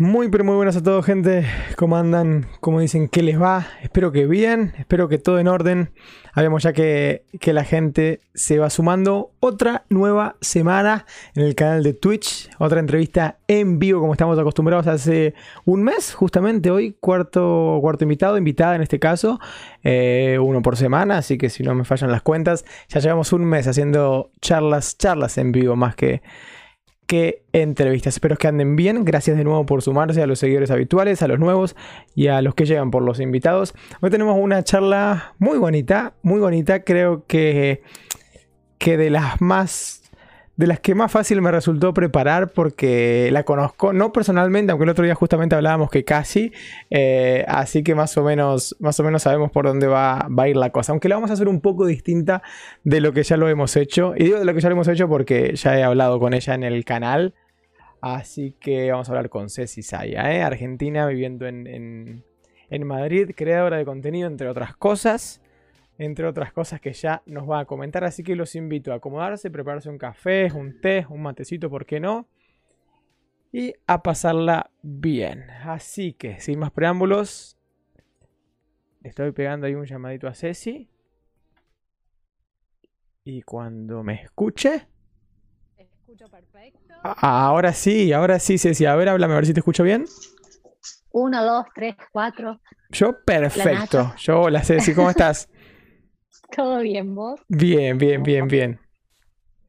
Muy, pero muy buenas a todos, gente. ¿Cómo andan? ¿Cómo dicen? ¿Qué les va? Espero que bien, espero que todo en orden. Habíamos ya que, que la gente se va sumando. Otra nueva semana en el canal de Twitch. Otra entrevista en vivo, como estamos acostumbrados hace un mes, justamente hoy. Cuarto, cuarto invitado, invitada en este caso. Eh, uno por semana, así que si no me fallan las cuentas, ya llevamos un mes haciendo charlas, charlas en vivo más que qué entrevistas. Espero que anden bien. Gracias de nuevo por sumarse a los seguidores habituales, a los nuevos y a los que llegan por los invitados. Hoy tenemos una charla muy bonita, muy bonita. Creo que, que de las más de las que más fácil me resultó preparar porque la conozco, no personalmente, aunque el otro día justamente hablábamos que casi, eh, así que más o, menos, más o menos sabemos por dónde va, va, a ir la cosa, aunque la vamos a hacer un poco distinta de lo que ya lo hemos hecho, y digo de lo que ya lo hemos hecho porque ya he hablado con ella en el canal, así que vamos a hablar con Ceci Saya, ¿eh? argentina viviendo en, en, en Madrid, creadora de contenido entre otras cosas entre otras cosas que ya nos va a comentar. Así que los invito a acomodarse, prepararse un café, un té, un matecito, ¿por qué no? Y a pasarla bien. Así que, sin más preámbulos, le estoy pegando ahí un llamadito a Ceci. Y cuando me escuche... Escucho perfecto. Ahora sí, ahora sí, Ceci. A ver, háblame, a ver si te escucho bien. Uno, dos, tres, cuatro. Yo perfecto. Yo, hola Ceci, ¿cómo estás? ¿Todo bien, vos? Bien, bien, bien, bien.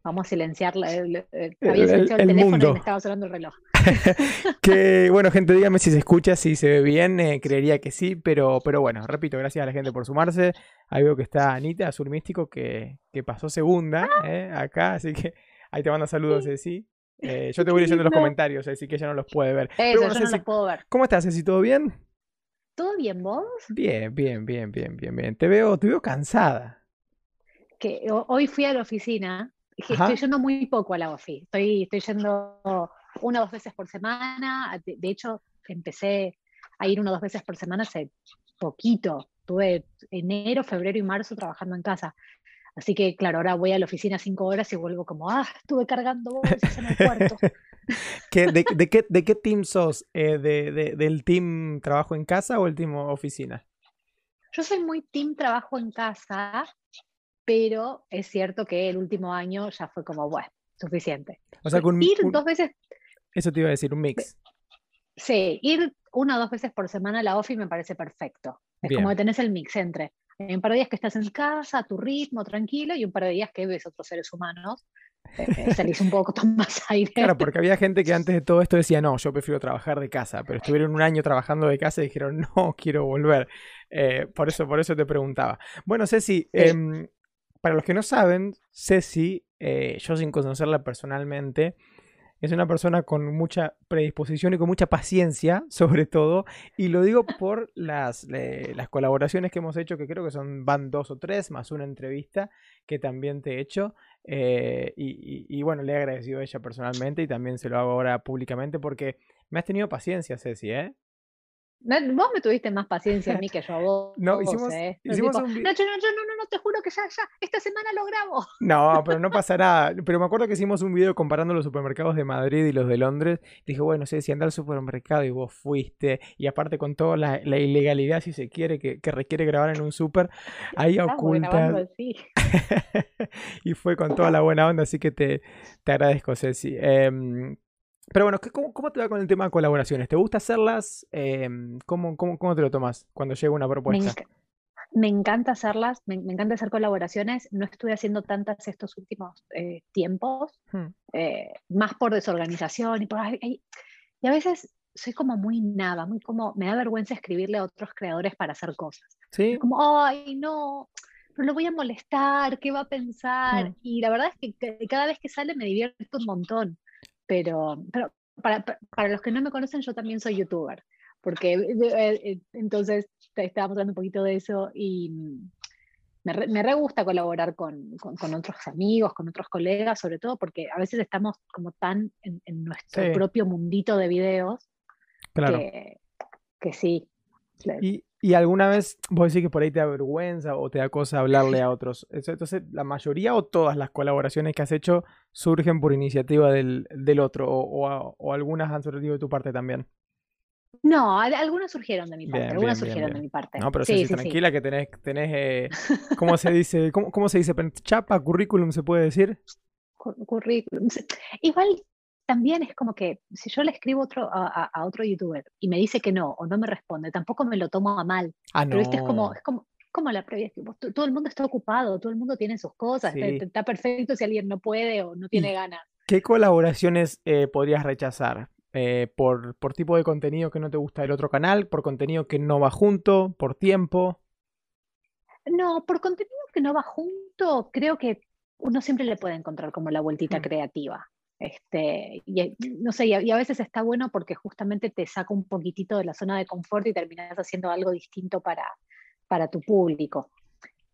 Vamos a silenciar El- había el- silenciado el, el teléfono mundo. y me estaba sonando el reloj. que bueno, gente, dígame si se escucha, si se ve bien, eh, creería que sí, pero, pero bueno, repito, gracias a la gente por sumarse. Ahí veo que está Anita, Azul Místico, que, que pasó segunda eh, acá, así que ahí te manda saludos, Ceci. Eh, yo te voy leyendo los comentarios, así que ella no los puede ver. Pero Eso, bueno, yo no Ceci, lo puedo ver. ¿cómo estás, Ceci? ¿Todo bien? ¿Todo bien, vos? Bien, bien, bien, bien, bien, bien. Te veo, te veo cansada. Que ho- hoy fui a la oficina. Ajá. Estoy yendo muy poco a la ofi. Estoy, estoy yendo una o dos veces por semana. De, de hecho, empecé a ir una o dos veces por semana hace poquito. Tuve enero, febrero y marzo trabajando en casa. Así que, claro, ahora voy a la oficina cinco horas y vuelvo como, ah, estuve cargando bolsas en el cuarto. ¿Qué- de, de qué, ¿De qué team sos? Eh, de, de- ¿Del team trabajo en casa o el team oficina? Yo soy muy team trabajo en casa, pero es cierto que el último año ya fue como, bueno, suficiente. O sea, con un- ir un- dos veces, eso te iba a decir, un mix. sí, ir una o dos veces por semana a la ofi me parece perfecto. Es Bien. como que tenés el mix entre hay un par de días que estás en casa, a tu ritmo, tranquilo, y un par de días que ves otros seres humanos, eh, eh, salís un poco con más aire. Claro, porque había gente que antes de todo esto decía, no, yo prefiero trabajar de casa, pero estuvieron un año trabajando de casa y dijeron, no, quiero volver. Eh, por eso, por eso te preguntaba. Bueno, Ceci, em, para los que no saben, Ceci, yo sin conocerla personalmente, es una persona con mucha predisposición y con mucha paciencia, sobre todo, y lo digo por las, las colaboraciones que hemos hecho, que creo que son, van dos o tres, más una entrevista que también te he hecho. eh, y, y- y bueno, le he agradecido a ella personalmente y también se lo hago ahora públicamente porque me has tenido paciencia, Ceci, ¿eh? Vos me tuviste más paciencia a mí que yo a vos. No, hicimos- eh. No, hicimos tipo, un vi- no, yo no, no, no, te juro que ya, ya, esta semana lo grabo. No, pero no pasa nada. Pero me acuerdo que hicimos un video comparando los supermercados de Madrid y los de Londres. Dije, bueno, sé si anda al supermercado y vos fuiste, y aparte con toda la, la ilegalidad, si se quiere, que, que requiere grabar en un super, ahí ocultas. y fue con toda la buena onda, así que te, te agradezco, Ceci. Em, pero bueno, ¿qué- cómo, cómo te va con el tema de colaboraciones? ¿Te gusta hacerlas? Em, ¿cómo, cómo, cómo te lo tomas cuando llega una Me, propuesta? enc- me encanta hacerlas, me, me encanta hacer colaboraciones. No estuve haciendo tantas estos últimos eh, tiempos, Hmm, eh, más por desorganización y por... ay, y a veces soy como muy nada, muy como... Me da vergüenza escribirle a otros creadores para hacer cosas. ¿Sí? Como, ay, no, pero lo voy a molestar, ¿qué va a pensar? Mm. Y la verdad es que ca- cada vez que sale me divierto un montón. Pero, pero para, pa- para los que no me conocen, yo también soy youtuber. Porque eh, eh, eh, entonces te- estábamos hablando un poquito de eso y mm, me re, me re gusta colaborar con, con, con otros amigos, con otros colegas, sobre todo porque a veces estamos como tan en, en nuestro Sí. propio mundito de videos Claro. que, que sí. le- ¿Y, y alguna vez vos decís que por ahí te da vergüenza o te da cosa hablarle a otros? Entonces, ¿la mayoría o todas las colaboraciones que has hecho surgen por iniciativa del, del otro? O, o algunas han surgido de tu parte también? No, algunas surgieron de mi parte, algunas surgieron de mi parte. No, pero sí, tranquila que tenés, tenés eh, ¿cómo se dice? ¿Cómo, cómo se dice? ¿Chapa, currículum se puede decir? Currículum. Igual también es como que si yo le escribo otro, a, otro youtuber y me dice que no o no me responde, tampoco me lo tomo a mal. Ah, no. Pero es como, es como, como la previa, todo el mundo está ocupado, todo el mundo tiene sus cosas, está, perfecto si alguien no puede o no tiene ganas. ¿Qué colaboraciones eh, podrías rechazar? Eh, por, por tipo de contenido que no te gusta del otro canal, por contenido que no va junto, por tiempo. No, por contenido que no va junto, creo que uno siempre le puede encontrar como la vueltita mm. creativa. Este, y, no sé, y a, veces está bueno porque justamente te saca un poquitito de la zona de confort y terminas haciendo algo distinto para, para tu público.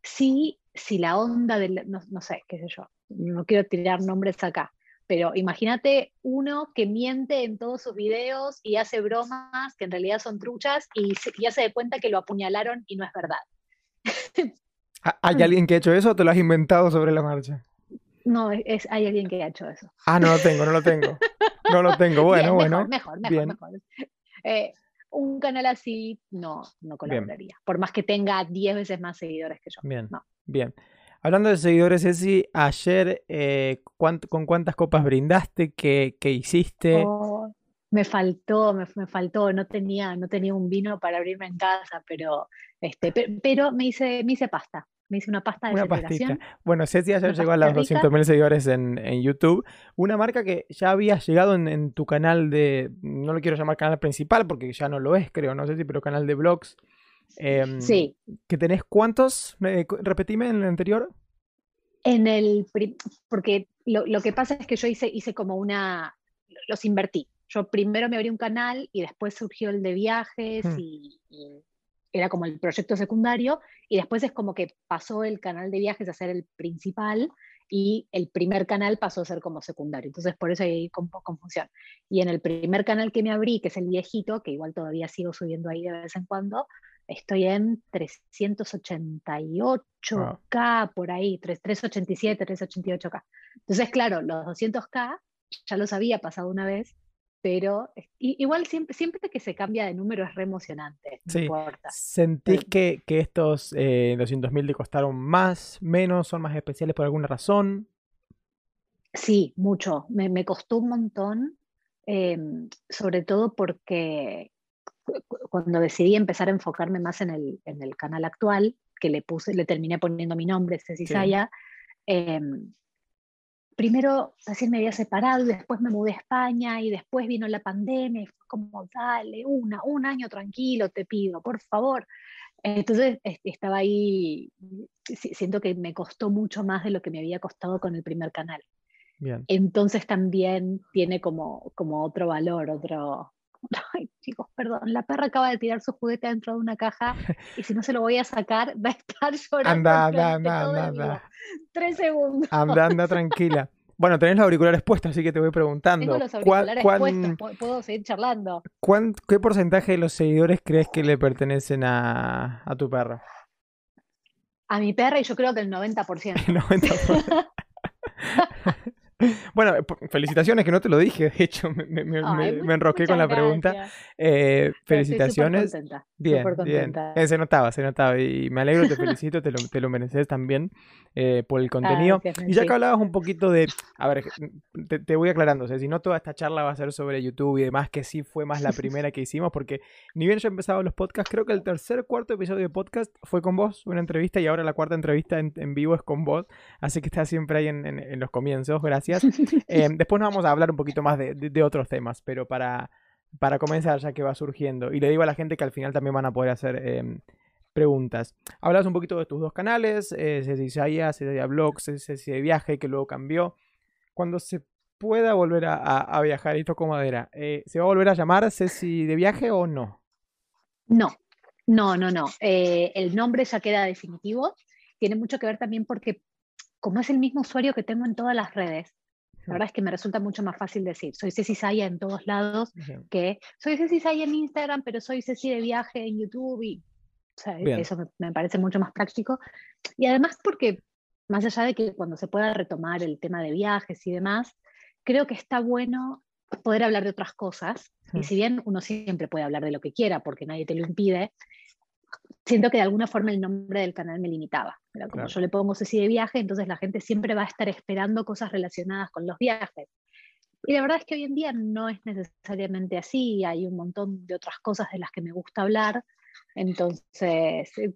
Sí, si la onda del, no, no sé, qué sé yo, no quiero tirar nombres acá, pero imagínate uno que miente en todos sus videos y hace bromas que en realidad son truchas y ya se da cuenta que lo apuñalaron y no es verdad. ¿Hay alguien que ha hecho eso o te lo has inventado sobre la marcha? No, es, hay alguien que ha hecho eso. Ah, no lo tengo, no lo tengo. No lo tengo, bueno, bueno. Mejor, mejor, mejor. Eh, un canal así no, no colaboraría. Por más que tenga 10 veces más seguidores que yo. Bien, bien. Hablando de seguidores, Ceci, ayer, eh, ¿con cuántas copas brindaste? ¿Qué, hiciste? Oh, me faltó, me, faltó, no tenía, no tenía un vino para abrirme en casa, pero, este, pero, me, hice, me hice pasta. Me hice una pasta de una pastita. Bueno, Ceci ayer llegó a los 200.000 seguidores en, YouTube. Una marca que ya había llegado en, tu canal de, no lo quiero llamar canal principal porque ya no lo es, creo, no sé si, pero canal de blogs. Em, sí. ¿Que tenés cuántos? repetime en el anterior. En el. Porque lo, que pasa es que yo hice, hice como una. Los invertí. Yo primero me abrí un canal y después surgió el de viajes hmm. y, era como el proyecto secundario. Y después es como que pasó el canal de viajes a ser el principal y el primer canal pasó a ser como secundario. Entonces, por eso hay confusión. Y en el primer canal que me abrí, que es el viejito, que igual todavía sigo subiendo ahí de vez en cuando, estoy en 388K por ahí, 387, 388K. Entonces, claro, los 200K ya los había pasado una vez, pero igual siempre, siempre que se cambia de número es re emocionante. No importa. ¿Sentís que, que, estos eh, 200.000 te costaron más, menos, son más especiales por alguna razón? Sí, mucho. Me, me costó un montón, em, sobre todo porque cuando decidí empezar a enfocarme más en el, en el canal actual, que le puse, le terminé poniendo mi nombre, Ceci Saya, em, primero así me había separado y después me mudé a España y después vino la pandemia y fue como, dale, una, un año tranquilo, te pido, por favor. Entonces estaba ahí, siento que me costó mucho más de lo que me había costado con el primer canal. Bien. Entonces también tiene como, como otro valor, otro, Ay, chicos, perdón, la perra acaba de tirar su juguete dentro de una caja y si no se lo voy a sacar, va a estar llorando. Anda, anda, anda, anda, Tres segundos. Anda, anda, tranquila. Bueno, tenés los auriculares puestos, así que te voy preguntando. Tengo los auriculares puestos, puedo seguir charlando. ¿Qué porcentaje de los seguidores crees que le pertenecen a, a tu perra? A mi perra y yo creo que el 90%. El 90%. Bueno, felicitaciones, que no te lo dije, de hecho, me, me, enroqué con la pregunta. Eh, felicitaciones. Bien, bien. Eh, se notaba, se notaba. Y me alegro, te felicito, te lo, te lo mereces también eh, por el contenido. y ya que hablabas un poquito de. A ver, te, voy aclarando, o sea, si no toda esta charla va a ser sobre YouTube y demás, que sí fue más la primera que hicimos, porque ni bien yo empezaba los podcasts, creo que el tercer, cuarto episodio de podcast fue con vos, una entrevista, y ahora la cuarta entrevista en, vivo es con vos. Así que estás siempre ahí en, en los comienzos, gracias. Em, después nos vamos a hablar un poquito más de, otros temas, pero para, para comenzar ya que va surgiendo. Y le digo a la gente que al final también van a poder hacer em, preguntas. Hablas un poquito de tus dos canales, eh, Ceci Saya, Ceci Blogs, Ceci de Viaje, que luego cambió. Cuando se pueda volver a, viajar y toco madera, eh, ¿se va a volver a llamar Ceci de Viaje o no? No, no, no, no. Eh, el nombre ya queda definitivo. Tiene mucho que ver también porque como es el mismo usuario que tengo en todas las redes, la verdad es que me resulta mucho más fácil decir, soy Ceci Saya en todos lados, que soy Ceci Saya en Instagram, pero soy Ceci de viaje en YouTube y eso me, parece mucho más práctico. Y además porque, más allá de que cuando se pueda retomar el tema de viajes y demás, creo que está bueno poder hablar de otras cosas. Y si bien uno siempre puede hablar de lo que quiera porque nadie te lo impide, siento que de alguna forma el nombre del canal me limitaba. Era como Claro. yo le pongo Ceci de viaje, entonces la gente siempre va a estar esperando cosas relacionadas con los viajes. Y la verdad es que hoy en día no es necesariamente así, hay un montón de otras cosas de las que me gusta hablar, entonces eh,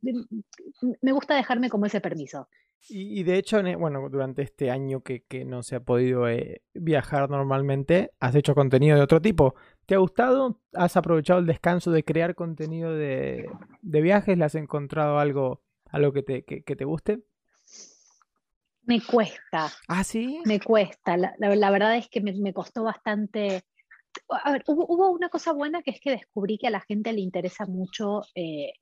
me gusta dejarme como ese permiso. Y, y de hecho, en e- bueno, durante este año que, que no se ha podido eh, viajar normalmente, has hecho contenido de otro tipo. ¿Te ha gustado? ¿Has aprovechado el descanso de crear contenido de, de viajes? ¿Le has encontrado algo, algo que, te, que, que te guste? Me cuesta, Ah, sí. me cuesta. La, la- la verdad es que me, me costó bastante. A ver, hubo, hubo una cosa buena que es que descubrí que a la gente le interesa mucho eh,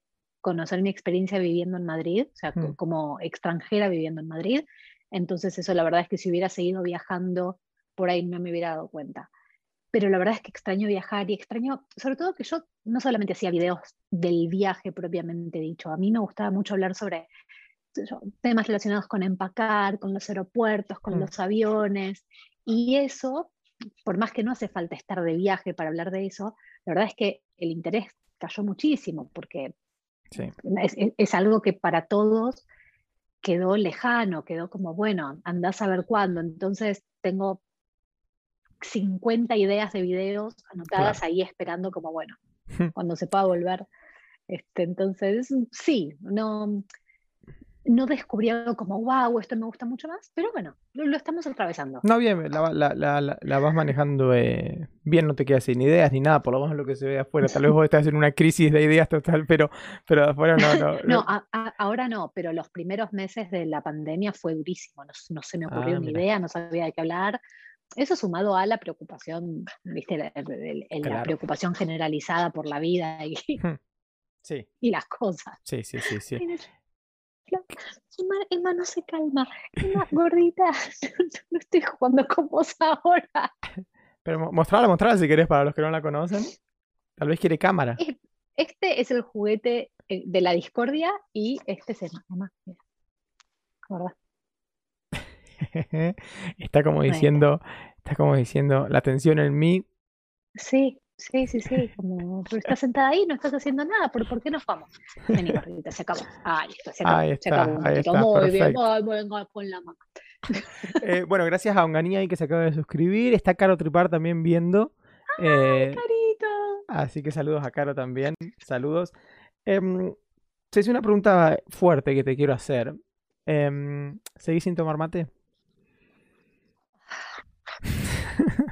conocer mi experiencia viviendo en Madrid, o sea, Mm. como extranjera viviendo en Madrid. Entonces eso la verdad es que si hubiera seguido viajando por ahí no me hubiera dado cuenta. Pero la verdad es que extraño viajar y extraño, sobre todo que yo no solamente hacía videos del viaje propiamente dicho, a mí me gustaba mucho hablar sobre temas relacionados con empacar, con los aeropuertos, con Mm. los aviones. Y eso, por más que no hace falta estar de viaje para hablar de eso, la verdad es que el interés cayó muchísimo porque Sí. es, es- es algo que para todos quedó lejano, quedó como, bueno, andás a ver cuándo. Entonces tengo 50 ideas de videos anotadas ahí esperando como, bueno, cuando se pueda volver. Este, entonces, sí, no, no descubrí algo como, wow, esto me gusta mucho más, pero bueno, lo, lo estamos atravesando. No, bien, la, la- la- la- vas manejando eh, bien, no te quedas sin ideas ni nada, por lo menos lo que se ve afuera. Tal vez vos estás en una crisis de ideas total, pero, pero afuera no, no. No, a- a- ahora no, pero los primeros meses de la pandemia fue durísimo, no, no se me ocurrió Ah, ni idea, no sabía de qué hablar. Eso sumado a la preocupación, viste, la, el- el- el- la preocupación generalizada por la vida y, Sí, y las cosas. sí, sí, sí, sí. No, Emma, no se calma. Emma, gordita, no estoy jugando con vos ahora. Pero mo- mostrala, mostrala si querés para los que no la conocen. Tal vez quiere cámara. Es- Este es el juguete eh, de la discordia y este es Emma. Emma, mira. Está como diciendo, está como diciendo, la tensión en mí. Sí, sí, sí, sí. Como, pero estás sentada ahí, no estás haciendo nada. ¿Por, por qué nos vamos? Vení, gordita, se acabó. Ahí está, se acabó. Ahí se está, acabó. ahí está, Muy bien, perfecto. ay, venga con la mano. Eh, bueno, gracias a Onganía ahí que se acaba de suscribir. Está Caro Tripar también viendo. Eh, Carito. así que saludos a Caro también. Saludos. Em, se hizo una pregunta fuerte que te quiero hacer. Em, ¿Seguís sin tomar mate?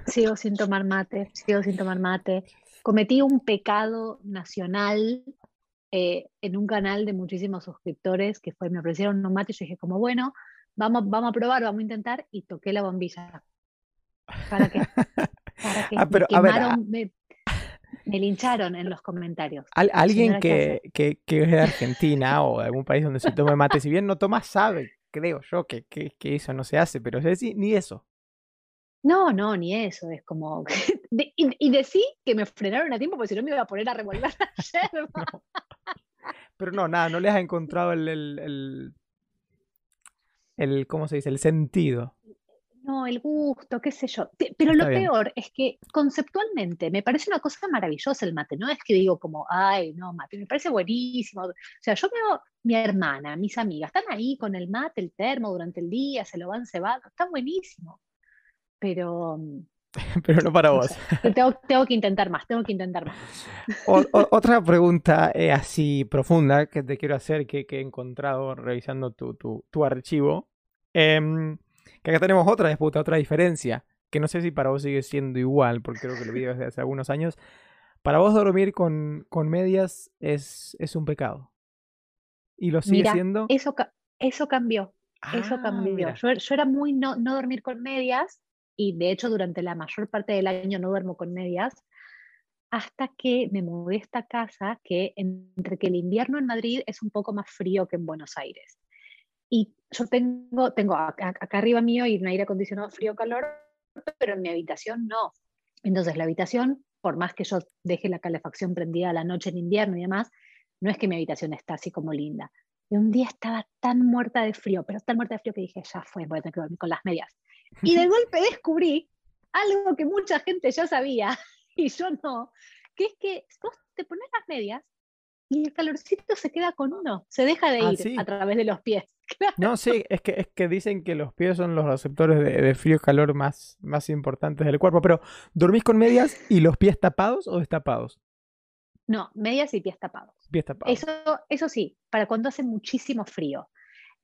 Sigo sin tomar mate, sigo sin tomar mate. Cometí un pecado nacional eh, en un canal de muchísimos suscriptores que fue, me ofrecieron un mate y yo dije como, bueno, vamos, vamos a probar, vamos a intentar y toqué la bombilla. ¿Para qué? ¿Para qué? Ah, Me a ver, ah. quemaron, me, me lincharon en los comentarios. Al- alguien Señora, ¿qué que, que, que es de Argentina o de algún país donde se tome mate, si bien no toma, sabe, creo yo, que, que, que eso no se hace, pero es decir, ni eso. No, no, ni eso, es como... de- y, y decí que me frenaron a tiempo porque si no me iba a poner a revolver la yerba. Pero no, nada, no les ha encontrado el, el, el, el- ¿cómo se dice? El sentido. No, el gusto, qué sé yo. Pe- Pero lo bien. peor es que conceptualmente me parece una cosa maravillosa el mate. No es que digo como, ay, no, mate, me parece buenísimo. O sea, yo veo mi hermana, mis amigas, están ahí con el mate, el termo durante el día, se lo van cebando, está buenísimo. Pero mm, Pero no para vos. tengo, tengo que intentar más, tengo que intentar más. O- o- otra pregunta eh, así profunda que te quiero hacer, que, que he encontrado revisando tu, tu, tu archivo. Em, que acá tenemos otra disputa, otra diferencia, que no sé si para vos sigue siendo igual, porque creo que lo vi desde hace algunos años. Para vos dormir con, con medias es, es un pecado. ¿Y lo sigue Mira, siendo? Eso, eso cambió. Eso Ah, cambió. Yo, yo era muy no, no dormir con medias y de hecho durante la mayor parte del año no duermo con medias hasta que me mudé a esta casa que entre que el invierno en Madrid es un poco más frío que en Buenos Aires. Y yo tengo, tengo acá, arriba mío y un aire acondicionado frío-calor, pero en mi habitación no. Entonces la habitación, por más que yo deje la calefacción prendida a la noche en invierno y demás, no es que mi habitación está así como linda. Y un día estaba tan muerta de frío, pero tan muerta de frío que dije, ya fue, voy a tener que dormir con las medias. Y de golpe descubrí, algo que mucha gente ya sabía y yo no, que es que vos te pones las medias y el calorcito se queda con uno, se deja de Ah, ir sí. a través de los pies. Claro. No, sí, es que, es que dicen que los pies son los receptores de, de frío y calor más, más importantes del cuerpo. Pero, ¿dormís con medias y los pies tapados o destapados? No, medias y pies tapados. Pies tapados. Eso, eso sí, para cuando hace muchísimo frío.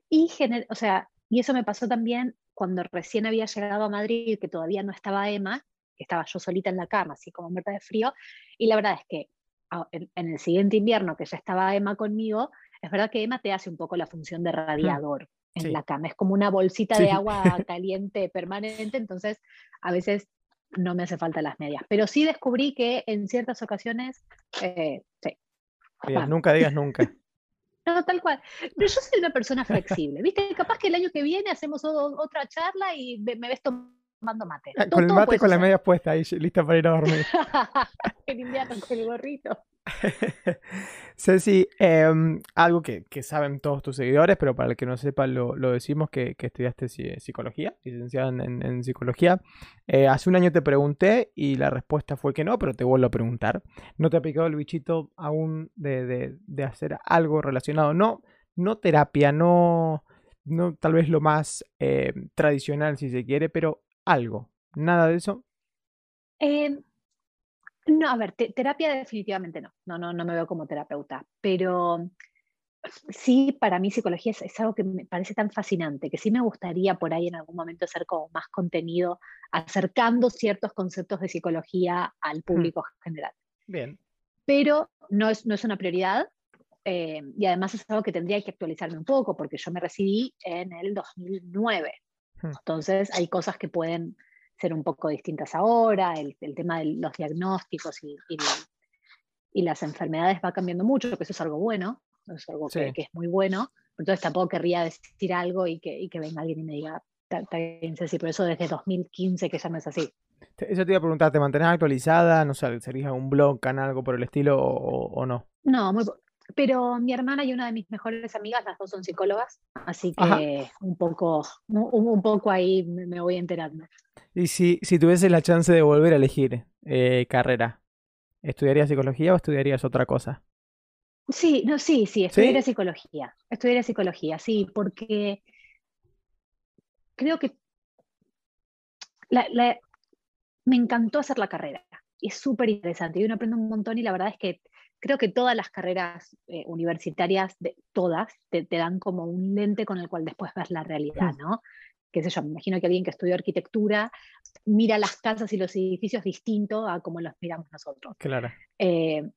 Y, gener- o sea, y eso me pasó también cuando recién había llegado a Madrid, que todavía no estaba Emma, que estaba yo solita en la cama, así como muerta de frío. Y la verdad es que a- en, el siguiente invierno que ya estaba Emma conmigo, es verdad que Emma te hace un poco la función de radiador en Sí. la cama. Es como una bolsita Sí. de agua caliente permanente, entonces a veces no me hace falta las medias. Pero sí descubrí que en ciertas ocasiones, eh, sí, Bien, nunca digas nunca. No, tal cual. Pero yo soy una persona flexible, ¿viste? Capaz que el año que viene hacemos o- otra charla y me, me ves tomando mate. Ah, Todo- Con el mate con las suceder. medias puestas ahí, lista para ir a dormir. en invierno con el gorrito. Ceci, em, algo que, que saben todos tus seguidores, pero para el que no sepa lo, lo decimos, que, que estudiaste psi- psicología, licenciada en, en- psicología. Eh, hace un año te pregunté y la respuesta fue que no, pero te vuelvo a preguntar. ¿No te ha picado el bichito aún de, de- de hacer algo relacionado? No, no terapia, no, no tal vez lo más eh, tradicional si se quiere, pero algo. ¿Nada de eso? Eh, no, a ver, te- terapia definitivamente no. No, no, no me veo como terapeuta, pero sí, para mí psicología es, es algo que me parece tan fascinante, que sí me gustaría por ahí en algún momento hacer como más contenido, acercando ciertos conceptos de psicología al público general. Bien. pero no es, no es una prioridad. eh, y además es algo que tendría que actualizarme un poco, porque yo me recibí en el 2009. Hmm. Entonces hay cosas que pueden ser un poco distintas ahora, el, el tema de los diagnósticos y, y la- y las enfermedades va cambiando mucho, que eso es algo bueno, es algo que, Sí. que es muy bueno. Entonces tampoco querría decir algo y que, y que venga alguien y me diga, "Está- bien, Ceci", pero eso desde 2015 que ya no es así. Eso te iba a preguntar, ¿te mantenés actualizada? No sé, ¿serías un blog, canal, algo por el estilo o, o- no? No, muy pero mi hermana y una de mis mejores amigas, las dos son psicólogas, así Ajá. que un poco, un, un poco ahí me, me voy enterando. Y si, si tuvieses la chance de volver a elegir eh, carrera, ¿estudiarías psicología o estudiarías otra cosa? Sí, no, sí, sí, estudiaría ¿Sí? psicología, estudiaría psicología, sí, porque creo que la- la- me encantó hacer la carrera, es súper interesante y uno aprende un montón y la verdad es que creo que todas las carreras eh, universitarias, de, todas, te, te dan como un lente con el cual después ves la realidad, ¿no? Qué sé yo, me imagino que alguien que estudió arquitectura mira las casas y los edificios distinto a como los miramos nosotros. Claro. Eh,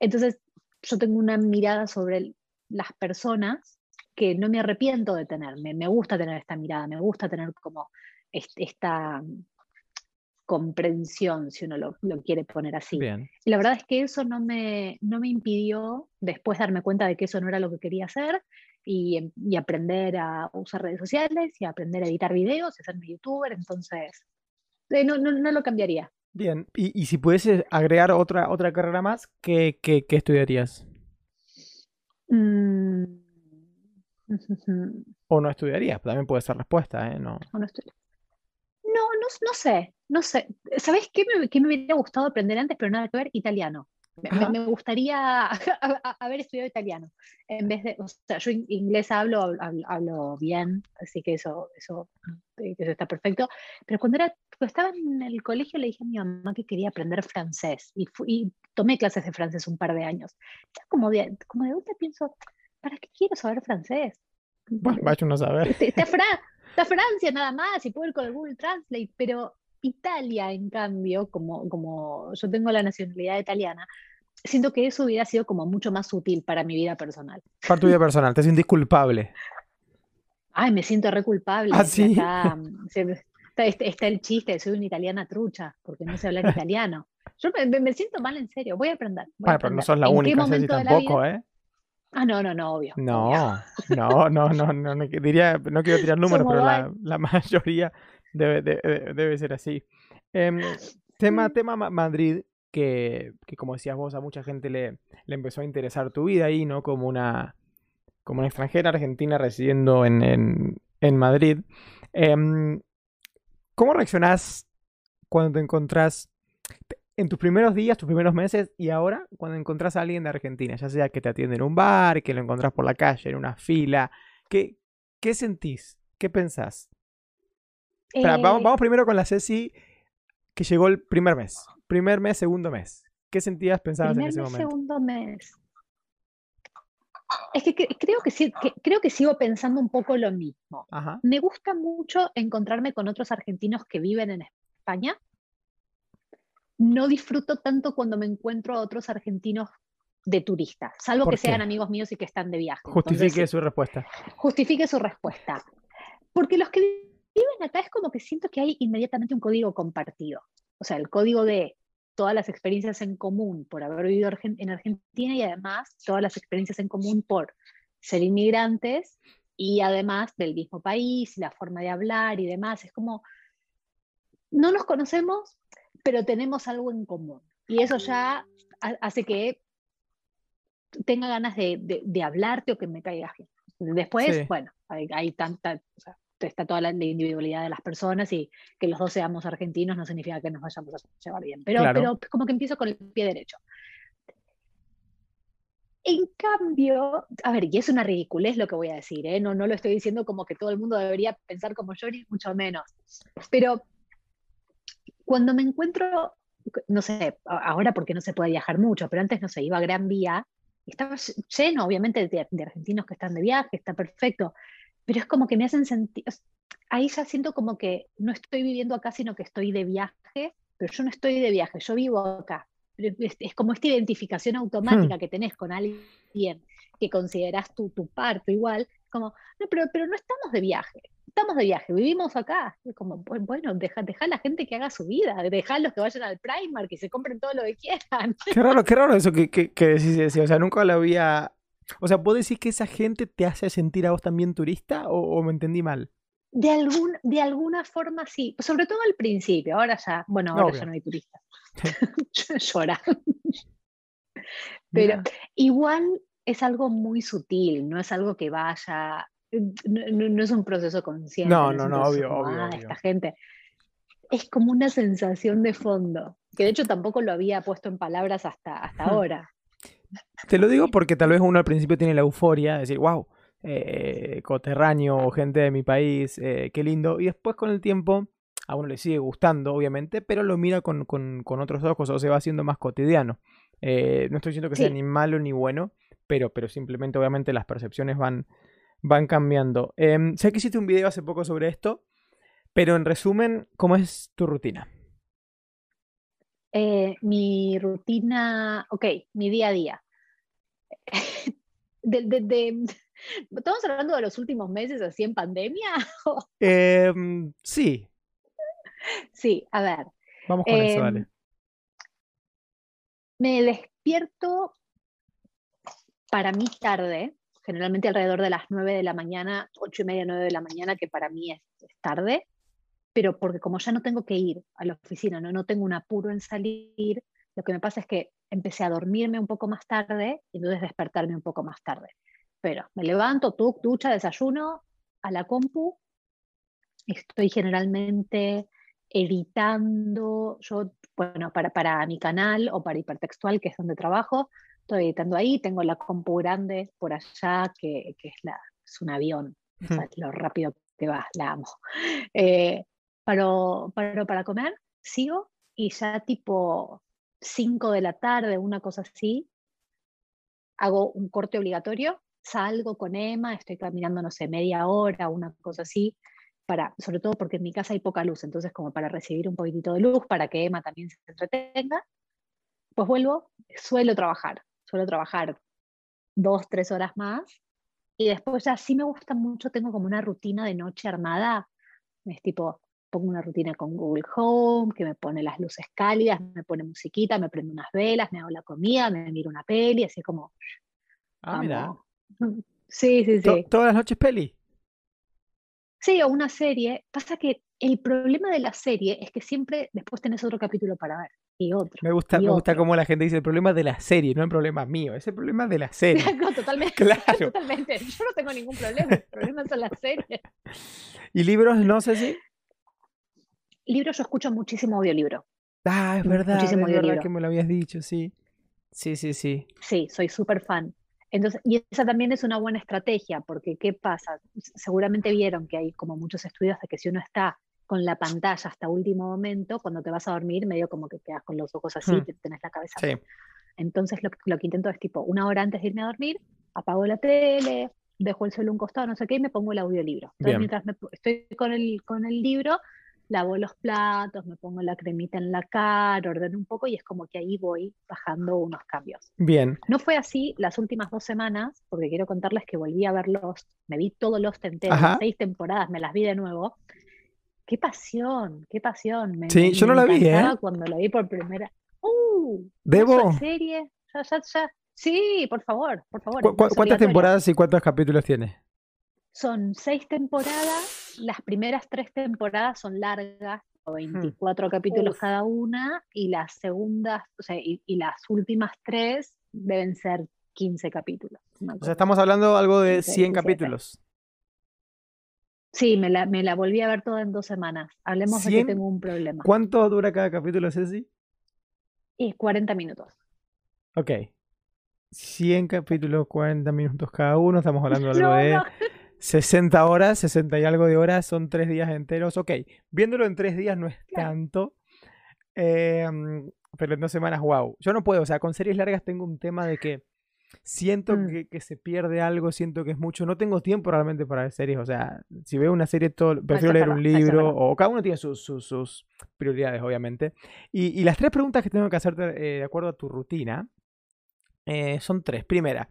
entonces, yo tengo una mirada sobre las personas que no me arrepiento de tener. Me, me gusta tener esta mirada, me gusta tener como est- esta comprensión, si uno lo, lo quiere poner así. Bien. Y la verdad es que eso no me, no me impidió después darme cuenta de que eso no era lo que quería hacer y, em- y aprender a usar redes sociales y aprender a editar videos y hacerme youtuber. Entonces, eh, no, no, no lo cambiaría. Bien. Y, y si pudieses agregar otra, otra carrera más, ¿qué, qué, qué estudiarías? Mm. O no estudiarías, también puede ser respuesta, ¿eh? No. No, no, no, no sé, no sé. ¿Sabes qué me, qué me hubiera gustado aprender antes, pero nada que ver? Italiano. Me, gustaría haber estudiado italiano. En vez de, o sea, yo in- inglés hablo, hablo, bien, así que eso, eso, eh, eso está perfecto. Pero cuando, era, cuando estaba en el colegio le dije a mi mamá que quería aprender francés y, fui- y tomé clases de francés un par de años. Ya como de, como de adulta pienso, ¿para qué quiero saber francés? Bueno, vaya uno a saber. Está, está Fra- está Francia nada más y puedo ir con el Google Translate, pero Italia, en cambio, como, como yo tengo la nacionalidad italiana, siento que eso hubiera sido como mucho más útil para mi vida personal. Para tu vida personal, te sientes culpable. Ay, me siento re culpable. ¿Ah, sí? acá, mm, está, está- está el chiste, soy una italiana trucha, porque no sé hablar italiano. Yo me, siento mal en serio, voy a aprender. voy a Bueno, pero no sos la ¿En qué única, Ceci, tampoco? ¿eh? Ah, no, no, no, obvio. obvio. No, no, no, no, no, no, diría, no quiero tirar números, Somos pero la, la mayoría debe, de- de- debe ser así. Em, tema, tema Ma- Madrid, que, que como decías vos, a mucha gente le, le empezó a interesar tu vida ahí, ¿no? Como una, como una extranjera argentina residiendo en, en, en Madrid. Em, ¿cómo reaccionás cuando te encontrás en tus primeros días, tus primeros meses y ahora cuando encontrás a alguien de Argentina, ya sea que te atiende en un bar, que lo encontrás por la calle, en una fila, ¿qué, qué sentís? ¿Qué pensás? vamos, Eh, vamos primero con la Ceci que llegó el primer mes. Primer mes, segundo mes. ¿Qué sentías, pensabas en ese mes, momento? segundo mes. Es que, cre- creo que sí, que- creo que sigo pensando un poco lo mismo. Ajá. Me gusta mucho encontrarme con otros argentinos que viven en España. No disfruto tanto cuando me encuentro a otros argentinos de turistas, salvo ¿Por que sean amigos míos y que están de viaje. Justifique su respuesta. justifique su respuesta. Porque los que viven acá es como que siento que hay inmediatamente un código compartido. O sea, el código de todas las experiencias en común por haber vivido en Argentina y además todas las experiencias en común por ser inmigrantes y además del mismo país, la forma de hablar y demás. Es como, no nos conocemos, pero tenemos algo en común. Y eso ya ha- hace que tenga ganas de, de- de hablarte o que me caigas bien. Después, Sí. bueno, hay, hay tanta, o sea, está toda la, la individualidad de las personas y que los dos seamos argentinos no significa que nos vayamos a llevar bien, pero, Claro. pero como que empiezo con el pie derecho. En cambio, a ver, y es una ridiculez lo que voy a decir, ¿eh? no, no lo estoy diciendo como que todo el mundo debería pensar como yo, ni mucho menos, pero cuando me encuentro, no sé, ahora porque no se puede viajar mucho, pero antes no se iba a Gran Vía, estaba ll- lleno, obviamente, de, de argentinos que están de viaje, está perfecto, pero es como que me hacen sentir, ahí ya siento como que no estoy viviendo acá, sino que estoy de viaje, pero yo no estoy de viaje, yo vivo acá. Pero Es, es como esta identificación automática que tenés con alguien que considerás tu, tu parto igual, como, no, pero, pero no estamos de viaje, estamos de viaje, vivimos acá. Es como, bu- bueno, deja, deja a la gente que haga su vida, deja a los que vayan al Primark y se compren todo lo que quieran. Qué raro, qué raro eso que, que, que decís, decís. O sea, nunca lo había. O sea, ¿vos decís que esa gente te hace sentir a vos también turista o, o me entendí mal? De, algún, de alguna forma sí, sobre todo al principio, ahora ya, bueno, ahora Obvio. ya no hay turistas. Llora. Pero igual es algo muy sutil, no es algo que vaya, no, no- no es un proceso consciente. No, no, no, proceso obvio, obvio, "Ah, obvio. esta gente. Es como una sensación de fondo, que de hecho tampoco lo había puesto en palabras hasta, hasta ahora. Te lo digo porque tal vez uno al principio tiene la euforia de decir, wow, eh, coterráneo o gente de mi país, eh, qué lindo. Y después con el tiempo a uno le sigue gustando, obviamente, pero lo mira con, con- con otros ojos o se va haciendo más cotidiano. Eh, no estoy diciendo que sea ni malo ni bueno, pero, pero simplemente obviamente las percepciones van, van cambiando. Em, sé que hiciste un video hace poco sobre esto, pero en resumen, ¿cómo es tu rutina? Eh, mi rutina, ok, mi día a día. De, de- de- ¿Estamos hablando de los últimos meses así en pandemia? Em, sí, sí, a ver. vamos con eso, Em, dale. Me despierto para mí tarde, generalmente alrededor de las 9 de la mañana, 8 y media, 9 de la mañana, que para mí es, es tarde, pero porque como ya no tengo que ir a la oficina, ¿no? no tengo un apuro en salir, lo que me pasa es que empecé a dormirme un poco más tarde y entonces despertarme un poco más tarde. Pero me levanto, tu, ducha, desayuno, a la compu, estoy generalmente editando, yo, bueno, para, para mi canal o para hipertextual, que es donde trabajo, estoy editando ahí, tengo la compu grande por allá, que, que es, la, es un avión, o sea, Hmm. lo rápido que va, la amo. Eh, paro, paro para comer, sigo y ya tipo 5 de la tarde, una cosa así, hago un corte obligatorio, salgo con Emma, estoy caminando, no sé, media hora, una cosa así, para, sobre todo porque en mi casa hay poca luz, entonces como para recibir un poquitito de luz, para que Emma también se entretenga, pues vuelvo, suelo trabajar, suelo trabajar dos, tres horas más, y después ya sí me gusta mucho, tengo como una rutina de noche armada, es tipo, pongo una rutina con Google Home, que me pone las luces cálidas, me pone musiquita, me prende unas velas, me hago la comida, me miro una peli, así como, Ah, mira. Sí, sí, sí. ¿Todas las noches peli? Sí, o una serie. Pasa que el problema de la serie es que siempre después tenés otro capítulo para ver y otro. Me gusta, me gusta cómo la gente dice el problema de la serie, no el problema mío, es el problema de la serie. No, totalmente, Claro. totalmente. Yo no tengo ningún problema. El problema son las series. ¿Y libros no sé si? Libro, yo escucho muchísimo audiolibro. Ah, es verdad, muchísimo es verdad audiolibro. que me lo habías dicho, sí. Sí, sí, sí. Sí, soy súper fan. Entonces, y esa también es una buena estrategia, porque ¿qué pasa? Seguramente vieron que hay como muchos estudios de que si uno está con la pantalla hasta último momento, cuando te vas a dormir, medio como que quedas con los ojos así, Hmm. te tenés la cabeza. Sí. Entonces, lo, que- lo que intento es tipo, una hora antes de irme a dormir, apago la tele, dejo el celular un costado, no sé qué, y me pongo el audiolibro. Entonces, Bien. mientras me estoy con el, con el libro, lavo los platos, me pongo la cremita en la cara, ordeno un poco y es como que ahí voy bajando unos cambios. Bien. No fue así las últimas dos semanas, porque quiero contarles que volví a ver Lost, me vi todo Lost entero, Ajá. las seis temporadas, me las vi de nuevo. Qué pasión, qué pasión. Me, Sí, me- yo no la vi, ¿eh? cuando la vi por primera. ¡Uh! ¿Debo? ¿Esa serie? Ya, ya, ya. Sí, por favor, por favor. ¿Cu- es cu- más ¿Cuántas temporadas y cuántos capítulos tiene? Son seis temporadas, las primeras tres temporadas son largas, o 24 capítulos Uf. cada una, y las segundas, o sea, y, y las últimas tres deben ser 15 capítulos. O sea, estamos hablando algo de 15, 100 17. capítulos. Sí, me la, me la volví a ver toda en dos semanas. Hablemos de que 100. tengo un problema. ¿Cuánto dura cada capítulo, Ceci? Y 40 minutos. Ok. 100 capítulos, 40 minutos cada uno. Estamos hablando de algo No, de no. 60 horas, 60 y algo de horas. Son tres días enteros. Ok. Viéndolo en tres días no es tanto. Em, pero en dos semanas, wow. Yo no puedo. O sea, con series largas tengo un tema de que siento Mm. que, que se pierde algo, siento que es mucho. No tengo tiempo realmente para ver series. O sea, si veo una serie, todo, prefiero leer un libro. O cada uno tiene sus, sus, sus prioridades, obviamente. Y, y las tres preguntas que tengo que hacerte eh, de acuerdo a tu rutina eh, son tres. Primera,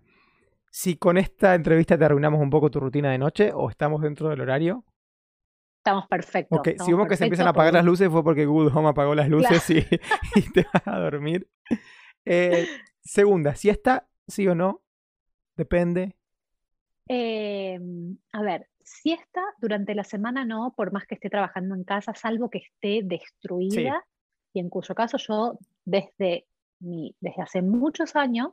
si con esta entrevista te arruinamos un poco tu rutina de noche o estamos dentro del horario. Estamos perfectos. Ok, si estamos vemos que se empiezan a apagar las luces fue porque Good Home apagó las luces y, y te vas a dormir. Eh, segunda, siesta, sí o no, depende. Eh, a ver, siesta durante la semana no, por más que esté trabajando en casa, salvo que esté destruida, y en cuyo caso yo desde, mi, desde hace muchos años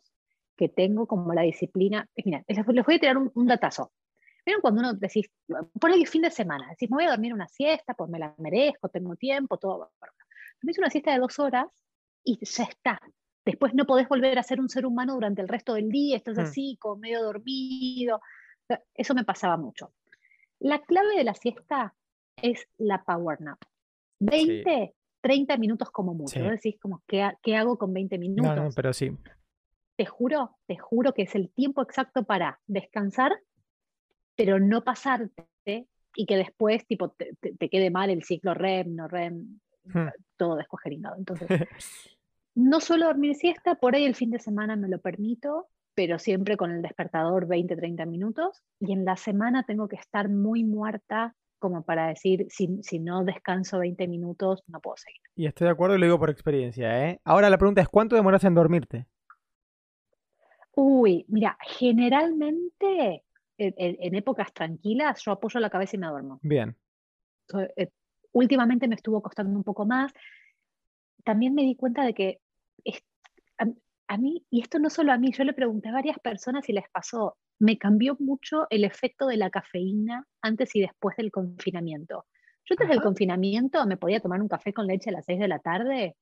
que tengo como la disciplina, mira, les, les voy a tirar un, un datazo. ¿Vieron cuando uno decís, por ahí fin de semana, decís, me voy a dormir una siesta, pues me la merezco, tengo tiempo, todo. Me hice una siesta de dos horas y ya está. Después no podés volver a ser un ser humano durante el resto del día, estás Mm. así, como medio dormido. Eso me pasaba mucho. La clave de la siesta es la power nap. 20, 30 minutos como mucho. Sí. Vos decís como, ¿qué, qué hago con 20 minutos? No, no, pero sí. Te juro, te juro que es el tiempo exacto para descansar, pero no pasarte y que después tipo, te, te- te quede mal el ciclo REM, no REM, Hmm. todo descuajeringado. Entonces, no suelo dormir siesta, por ahí el fin de semana me lo permito, pero siempre con el despertador 20, 30 minutos. Y en la semana tengo que estar muy muerta como para decir, si, si no descanso 20 minutos, no puedo seguir. Y estoy de acuerdo y lo digo por experiencia, ¿eh? Ahora la pregunta es, ¿cuánto demoras en dormirte? Uy, mira, generalmente en, épocas tranquilas yo apoyo la cabeza y me duermo. Bien. Eh, últimamente me estuvo costando un poco más. También me di cuenta de que es- a, a mí, y esto no solo a mí, yo le pregunté a varias personas y les pasó, me cambió mucho el efecto de la cafeína antes y después del confinamiento. Yo antes del Ajá. confinamiento me podía tomar un café con leche a las 6 de la tarde,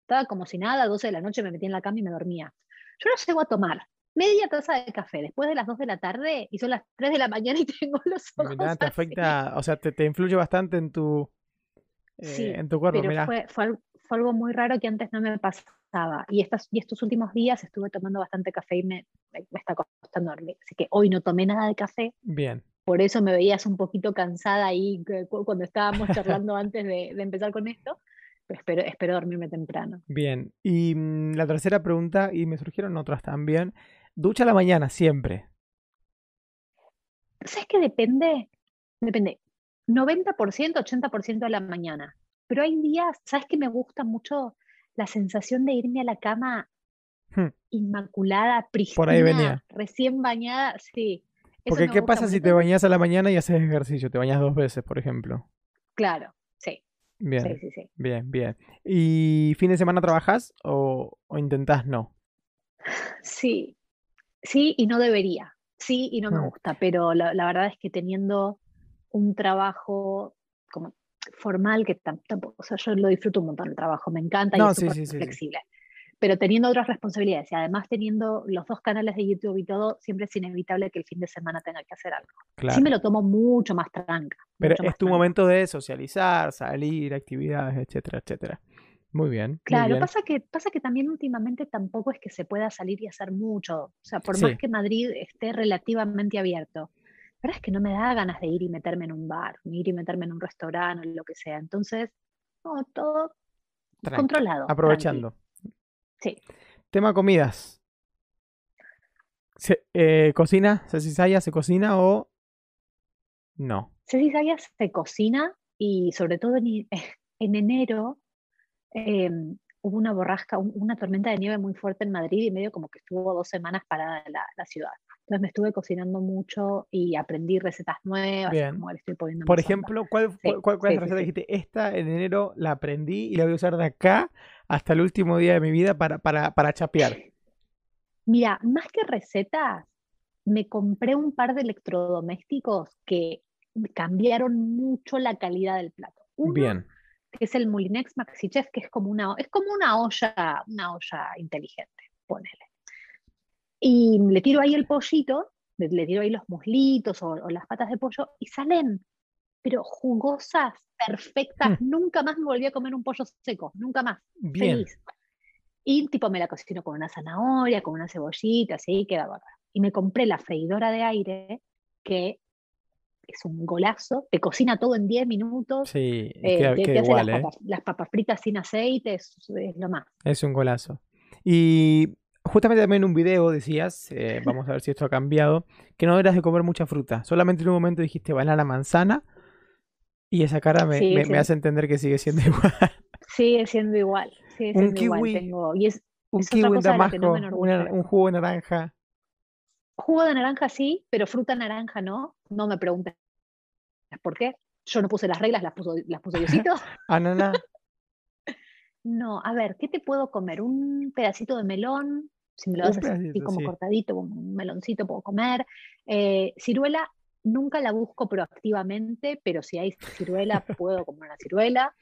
estaba como si nada, 12 de la noche me metía en la cama y me dormía. Yo no llego a tomar media taza de café después de las 2 de la tarde y son las 3 de la mañana y tengo los ojos Mirá, te así. o sea, te, te influye bastante en tu, eh, Sí, en tu cuerpo, pero mirá. fue, fue, fue algo muy raro que antes no me pasaba. Y, estas, y estos últimos días estuve tomando bastante café y me, me, me está costando dormir. Así que hoy no tomé nada de café. Bien. Por eso me veías un poquito cansada ahí cuando estábamos charlando antes de, de empezar con esto. Pero espero, espero dormirme temprano. Bien. Y mm, la tercera pregunta, y me surgieron otras también. Ducha a la mañana, siempre. ¿Sabes qué depende? Depende. 90%, 80% a la mañana. Pero hay días, ¿sabes que me gusta mucho la sensación de irme a la cama Hmm. inmaculada, Por ahí pristina, venía. recién bañada? Sí. Porque ¿qué pasa si te bañas a la mañana y haces ejercicio? Te bañas dos veces, por ejemplo. Claro, sí, Bien, sí, sí. bien, bien. ¿Y fin de semana trabajas o, o intentás no? Sí, sí y no debería. Sí y no me Hmm. gusta, pero la, la verdad es que teniendo un trabajo como formal, que tampoco, o sea, yo lo disfruto un montón el trabajo, me encanta y No, es súper flexible. Pero teniendo otras responsabilidades y además teniendo los dos canales de YouTube y todo, siempre es inevitable que el fin de semana tenga que hacer algo. Claro. Sí me lo tomo mucho más tranca. Pero es tu tranca. momento de socializar, salir, actividades, etcétera, etcétera. Muy bien. muy Claro, bien. pasa que, pasa que también últimamente tampoco es que se pueda salir y hacer mucho. O sea, por Sí. más que Madrid esté relativamente abierto, la verdad es que no me da ganas de ir y meterme en un bar, ni ir y meterme en un restaurante o lo que sea. Entonces, no, todo Tranqui, controlado. tranqui. Sí. Tema comidas. Se- eh, ¿Cocina? ¿Ceci se cocina o no? Zaya se cocina y sobre todo en, enero eh, hubo una borrasca, un- una tormenta de nieve muy fuerte en Madrid y medio como que estuvo dos semanas parada la, la ciudad. Entonces me estuve cocinando mucho y aprendí recetas nuevas, como le estoy poniendo Por ejemplo, ¿cuál, Sí, cuál, cuál- es la receta que sí. dijiste? Esta en enero la aprendí y la voy a usar de acá hasta el último día de mi vida para, para, para chapear. Mira, más que recetas, me compré un par de electrodomésticos que cambiaron mucho la calidad del plato. Uno Bien. que es el Moulinex MaxiChef, que es como una, es como una olla, una olla inteligente, ponele. Y le tiro ahí el pollito, le, tiro ahí los muslitos o, o las patas de pollo y salen, pero jugosas, perfectas. Nunca más me volví a comer un pollo seco, nunca más. Bien. Feliz. Y tipo me la cocino con una zanahoria, con una cebollita, así queda bárbaro. Y me compré la freidora de aire, que es un golazo, te cocina todo en 10 minutos, Sí, eh, queda, te, queda te hace igual, las, ¿eh? papas, las papas fritas sin aceite, es, es lo más. Es un golazo. Y justamente también en un video decías, eh, vamos a ver si esto ha cambiado, que no eras de comer mucha fruta. Solamente en un momento dijiste banana, manzana. Y esa cara me, hace entender que sigue siendo igual. Sigue siendo igual, sigue Un siendo igual. kiwi. Tengo, y es Un Es otra kiwi, un cosa no una- enorgullece. un jugo de naranja. jugo de naranja sí, pero fruta naranja no. No me preguntes por qué. Yo no puse las reglas, las puso, las puso Diosito. Ananá. No, a ver, ¿qué te puedo comer? Un pedacito de melón, si me lo das así como sí. cortadito, un meloncito puedo comer. Eh, ciruela, nunca la busco proactivamente, pero si hay ciruela, puedo comer una ciruela.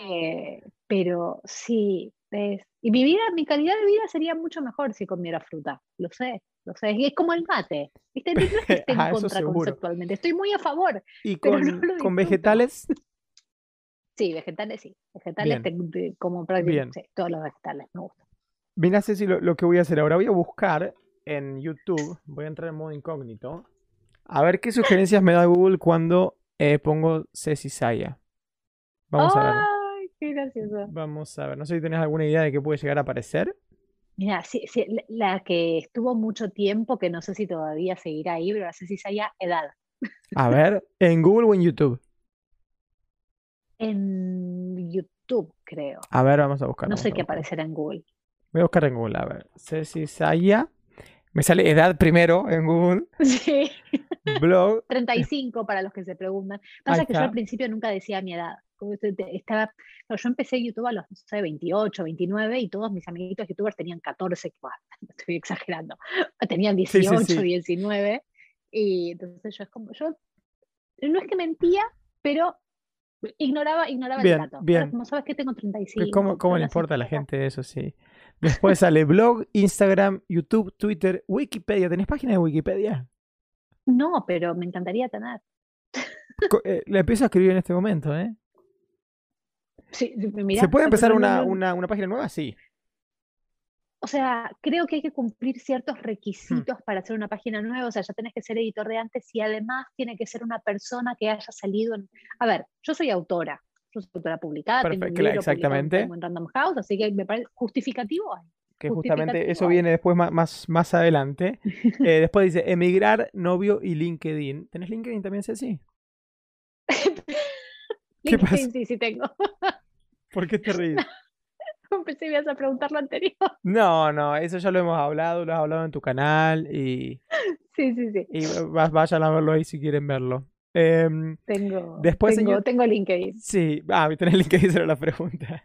Eh, pero sí, es- y mi vida, mi calidad de vida sería mucho mejor si comiera fruta, lo sé, lo sé. Es como el mate, ¿viste? No es que esté en Ah, contra conceptualmente, estoy muy a favor. Y con, no con vegetales, Sí, vegetales sí, vegetales Bien. te- te- como prácticamente, sí, todos los vegetales me gustan. Mira, Ceci, lo, lo que voy a hacer ahora, voy a buscar en YouTube, voy a entrar en modo incógnito, a ver qué sugerencias me da Google cuando eh, pongo Ceci Saya. Vamos a ver, Ay, qué gracioso. vamos a ver. No sé si tenés alguna idea de qué puede llegar a aparecer. Mira, sí, sí, la- que estuvo mucho tiempo, que no sé si todavía seguirá ahí, pero la si Saya, edad. A ver, en Google o en YouTube. En YouTube, creo. A ver, vamos a buscar. No sé qué aparecerá en Google. Voy a buscar en Google, a ver. Ceci Saya. Me sale edad primero en Google. Sí, Blog. 35 para los que se preguntan. Pasa que yo al principio nunca decía mi edad. Estaba, no, yo empecé YouTube a los, no sé, 28, 29 y todos mis amiguitos youtubers tenían 14, bueno, estoy exagerando, tenían Sí, sí, 18, sí. 19 y entonces yo es como, yo no es que mentía, pero ignoraba, ignoraba Bien, el dato. bien. Ahora, como sabes que tengo Que 35. ¿Cómo, cómo son le importa a la gente eso? Sí. Después sale blog, Instagram, YouTube, Twitter, Wikipedia. ¿Tenés página de Wikipedia? No, pero me encantaría tener. Eh, la empiezo a escribir en este momento, ¿eh? Sí, mirá, ¿Se puede empezar una, una, una página nueva? Sí. O sea, creo que hay que cumplir ciertos Hmm. requisitos para hacer una página nueva. O sea, ya tenés que ser editor de antes y además tiene que ser una persona que haya salido en. A ver, yo soy autora. Yo soy autora publicada, tengo un Perfecto, libro publicado exactamente. tengo en Random House, así que me parece justificativo. hay. Que justamente eso hay. viene después ma- más, más, adelante. Eh, después dice emigrar, novio y LinkedIn. ¿Tenés LinkedIn también, Ceci? ¿Qué pasa? LinkedIn sí, sí tengo. ¿Por qué te ríes? Pensé que ibas a preguntar lo anterior. No, no, eso ya lo hemos hablado, lo has hablado en tu canal y, Sí, sí, sí. y va- vayan a verlo ahí si quieren verlo. Em, Tengo, Después en tengo, Yout- tengo LinkedIn. Sí, ah, tenés LinkedIn, era la pregunta.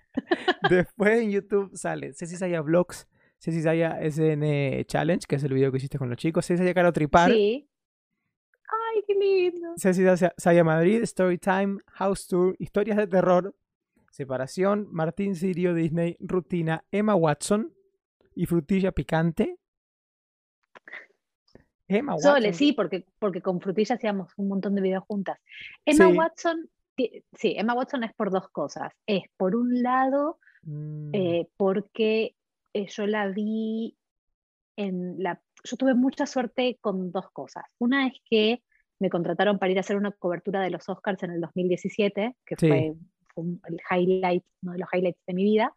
Después en YouTube sale Ceci Saya Vlogs, Ceci Saya SN Challenge, que es el video que hiciste con los chicos, Ceci Saya Caro Tripar. Sí. Ay, qué lindo. Ceci Saya Madrid, Storytime, House Tour, Historias de Terror, Separación, Martín Sirio, Disney, Rutina, Emma Watson y Frutilla Picante. Emma Watson. Sole, sí, porque, porque con Frutilla hacíamos un montón de videos juntas. Emma Watson, sí, Emma Watson es por dos cosas. Es por un lado, mm. eh, porque eh, yo la vi en la... Yo tuve mucha suerte con dos cosas. Una es que me contrataron para ir a hacer una cobertura de los Oscars en el 2017, que fue, el highlight, uno de los highlights de mi vida.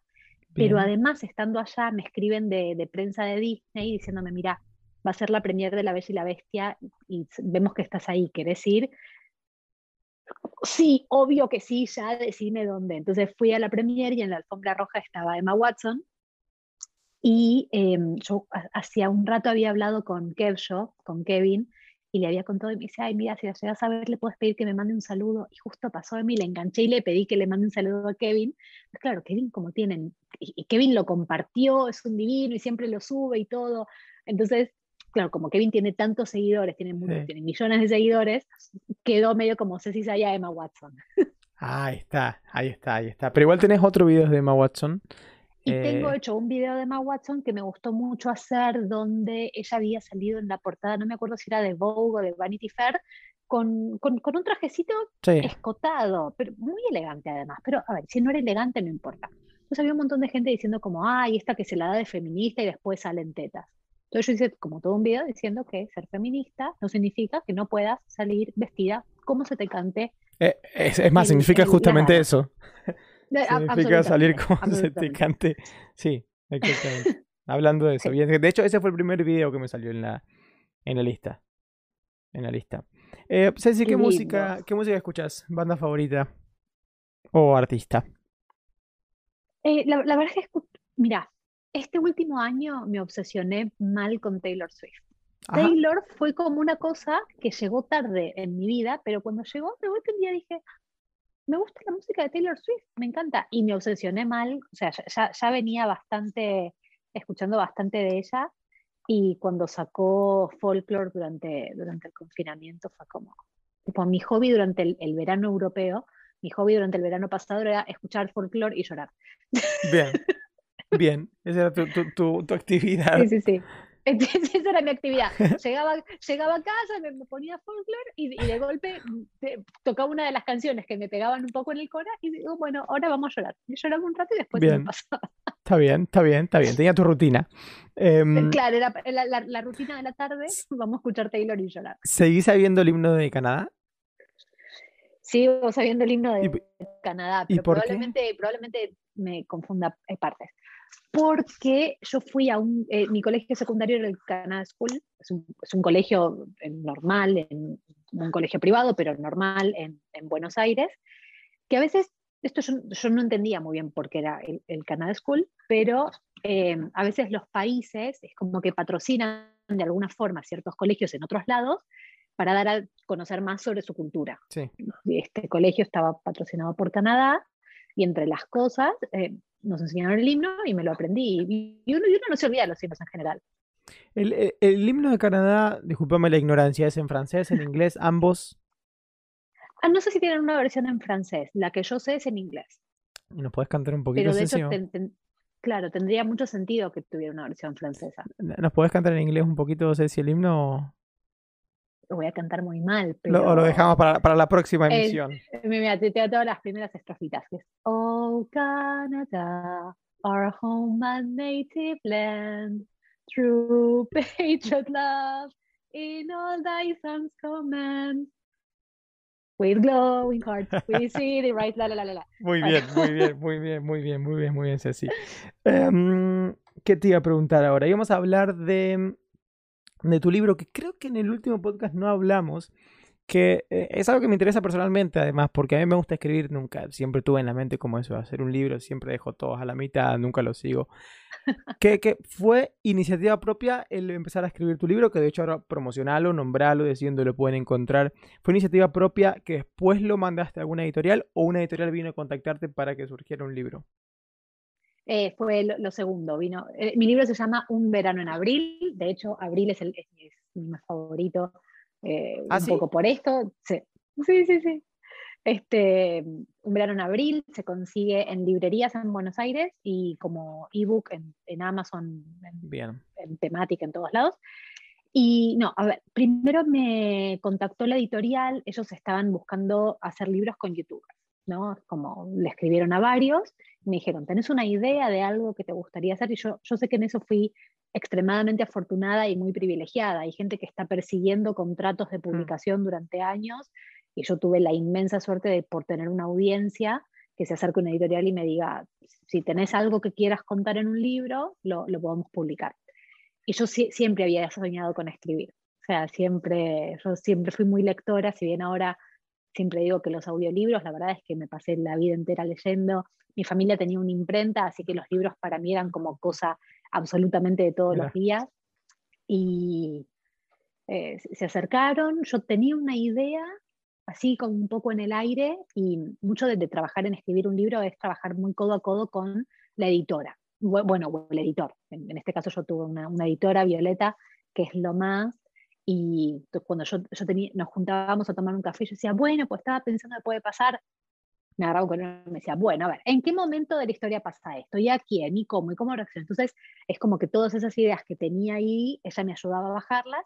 Pero además, estando allá, me escriben de, de prensa de Disney diciéndome, mira, va a ser la premier de La Bella y la Bestia y vemos que estás ahí, ¿querés ir? Sí, obvio que sí, ya decime dónde. Entonces fui a la premier y en la alfombra roja estaba Emma Watson. Y em, yo hacía un rato había hablado con con Kevin, y le había contado y me dice, ay, mira, si la llegas a ver, le puedes pedir que me mande un saludo. Y justo pasó de mí, le enganché y le pedí que le mande un saludo a Kevin. Pues claro, Kevin como tienen, y Kevin lo compartió, es un divino y siempre lo sube y todo. Entonces, claro, como Kevin tiene tantos seguidores, tiene, millones de seguidores, quedó medio como Ceci Saya Emma Watson. ahí está, ahí está, ahí está. Pero igual tenés otro video de Emma Watson. Y tengo eh, hecho un video de Emma Watson que me gustó mucho hacer, donde ella había salido en la portada, no me acuerdo si era de Vogue o de Vanity Fair, con, con, un trajecito escotado, pero muy elegante además. Pero a ver, si no era elegante, no importa. Entonces había un montón de gente diciendo como, ay, esta que se la da de feminista y después salen tetas. Entonces yo hice como todo un video diciendo que ser feminista no significa que no puedas salir vestida como se te cante. Eh, es, más, significa justamente eso. significa salir como se te cante. Sí, exactamente. Hablando de eso. De hecho, ese fue el primer video que me salió en la, en la lista. En la lista. Eh, Ceci, ¿qué música, ¿qué música escuchas? ¿Banda favorita? ¿O artista? Eh, la, la, verdad es que, mira, este último año me obsesioné mal con Taylor Swift. Taylor fue como una cosa que llegó tarde en mi vida, pero cuando llegó, de vuelta un día dije, me gusta la música de Taylor Swift, me encanta. Y me obsesioné mal, o sea, ya, venía bastante, escuchando bastante de ella. Y cuando sacó Folklore durante, durante el confinamiento, fue como, tipo, mi hobby durante el, el verano europeo, mi hobby durante el verano pasado era escuchar folklore y llorar. Bien. Bien, esa era tu, tu, tu, actividad. Sí, sí, sí. esa era mi actividad. Llegaba, llegaba a casa, me, ponía folklore y, de golpe tocaba una de las canciones que me pegaban un poco en el corazón y digo, bueno, ahora vamos a llorar. Y lloraba un rato y después bien. me pasaba. Está bien, está bien, está bien. Tenía tu rutina. Em, claro, era la, la, rutina de la tarde, vamos a escuchar Taylor y llorar. ¿Seguís sabiendo el himno de Canadá? Sigo sabiendo el himno de Canadá, pero probablemente, probablemente me confunda eh, partes porque yo fui a un, eh, mi colegio secundario era el Canada School, es un, es un colegio eh, normal, en, un colegio privado, pero normal en, en Buenos Aires, que a veces, esto yo, yo, no entendía muy bien por qué era el, el Canada School, pero eh, a veces los países es como que patrocinan de alguna forma ciertos colegios en otros lados para dar a conocer más sobre su cultura. Sí. Este colegio estaba patrocinado por Canadá y entre las cosas nos enseñaron el himno y me lo aprendí. Y uno, no se olvida de los himnos en general. El, himno de Canadá, discúlpame la ignorancia, ¿es en francés, en inglés, ambos? Ah, no sé si tienen una versión en francés. La que yo sé es en inglés. ¿Nos puedes cantar un poquito? Pero de hecho, claro, tendría mucho sentido que tuviera una versión francesa. ¿Nos puedes cantar en inglés un poquito, si el himno? Lo voy a cantar muy mal, pero... o lo dejamos para, la próxima emisión. mira, te, te todas las primeras estrofitas, que es Oh Canada, our home and native land, true patriot love, in all thy sons command. With glowing hearts, we see the right, la, la, la, la. Muy bien, muy bien, muy bien, muy bien, muy bien, muy bien, Ceci. Um, ¿Qué te iba a preguntar ahora? Íbamos a hablar de de tu libro, que creo que en el último podcast no hablamos, que eh, es algo que me interesa personalmente, además, porque a mí me gusta escribir, nunca, siempre tuve en la mente como eso, hacer un libro, siempre dejo todos a la mitad, nunca lo sigo. que, que fue iniciativa propia el empezar a escribir tu libro, que de hecho ahora promocionalo, nombralo, diciendo lo pueden encontrar. ¿Fue iniciativa propia que después lo mandaste a alguna editorial o una editorial vino a contactarte para que surgiera un libro? Eh, fue lo, segundo. Vino, eh, mi libro se llama Un verano en abril. De hecho, abril es, el, mi mes favorito eh, ¿Ah, un poco por esto. Sí, sí, sí. sí. Este, un verano en abril se consigue en librerías en Buenos Aires y como ebook en, en Amazon, en, en temática en todos lados. Y no, a ver, primero me contactó la editorial, ellos estaban buscando hacer libros con youtubers, ¿no? Como le escribieron a varios, me dijeron, ¿tenés una idea de algo que te gustaría hacer? Y yo, yo sé que en eso fui extremadamente afortunada y muy privilegiada. Hay gente que está persiguiendo contratos de mm. publicación durante años y yo tuve la inmensa suerte de por tener una audiencia que se acerque a una editorial y me diga, si tenés algo que quieras contar en un libro, lo, lo podemos publicar. Y yo siempre había soñado con escribir. O sea, siempre, yo siempre fui muy lectora, si bien ahora siempre digo que los audiolibros, la verdad es que me pasé la vida entera leyendo. Mi familia tenía una imprenta, así que los libros para mí eran como cosa absolutamente de todos los días. Y eh, se acercaron, yo tenía una idea, así como un poco en el aire y mucho de, trabajar en escribir un libro es trabajar muy codo a codo con la editora, bueno, el editor. En, este caso yo tuve una, editora, Violeta, que es lo más, y cuando yo, yo tenía, nos juntábamos a tomar un café, yo decía, bueno, pues estaba pensando que puede pasar, me agarraba con él y me decía, bueno, a ver, ¿en qué momento de la historia pasa esto? ¿Y a quién? ¿Y cómo? ¿Y cómo reacciona? Entonces, es como que todas esas ideas que tenía ahí, ella me ayudaba a bajarlas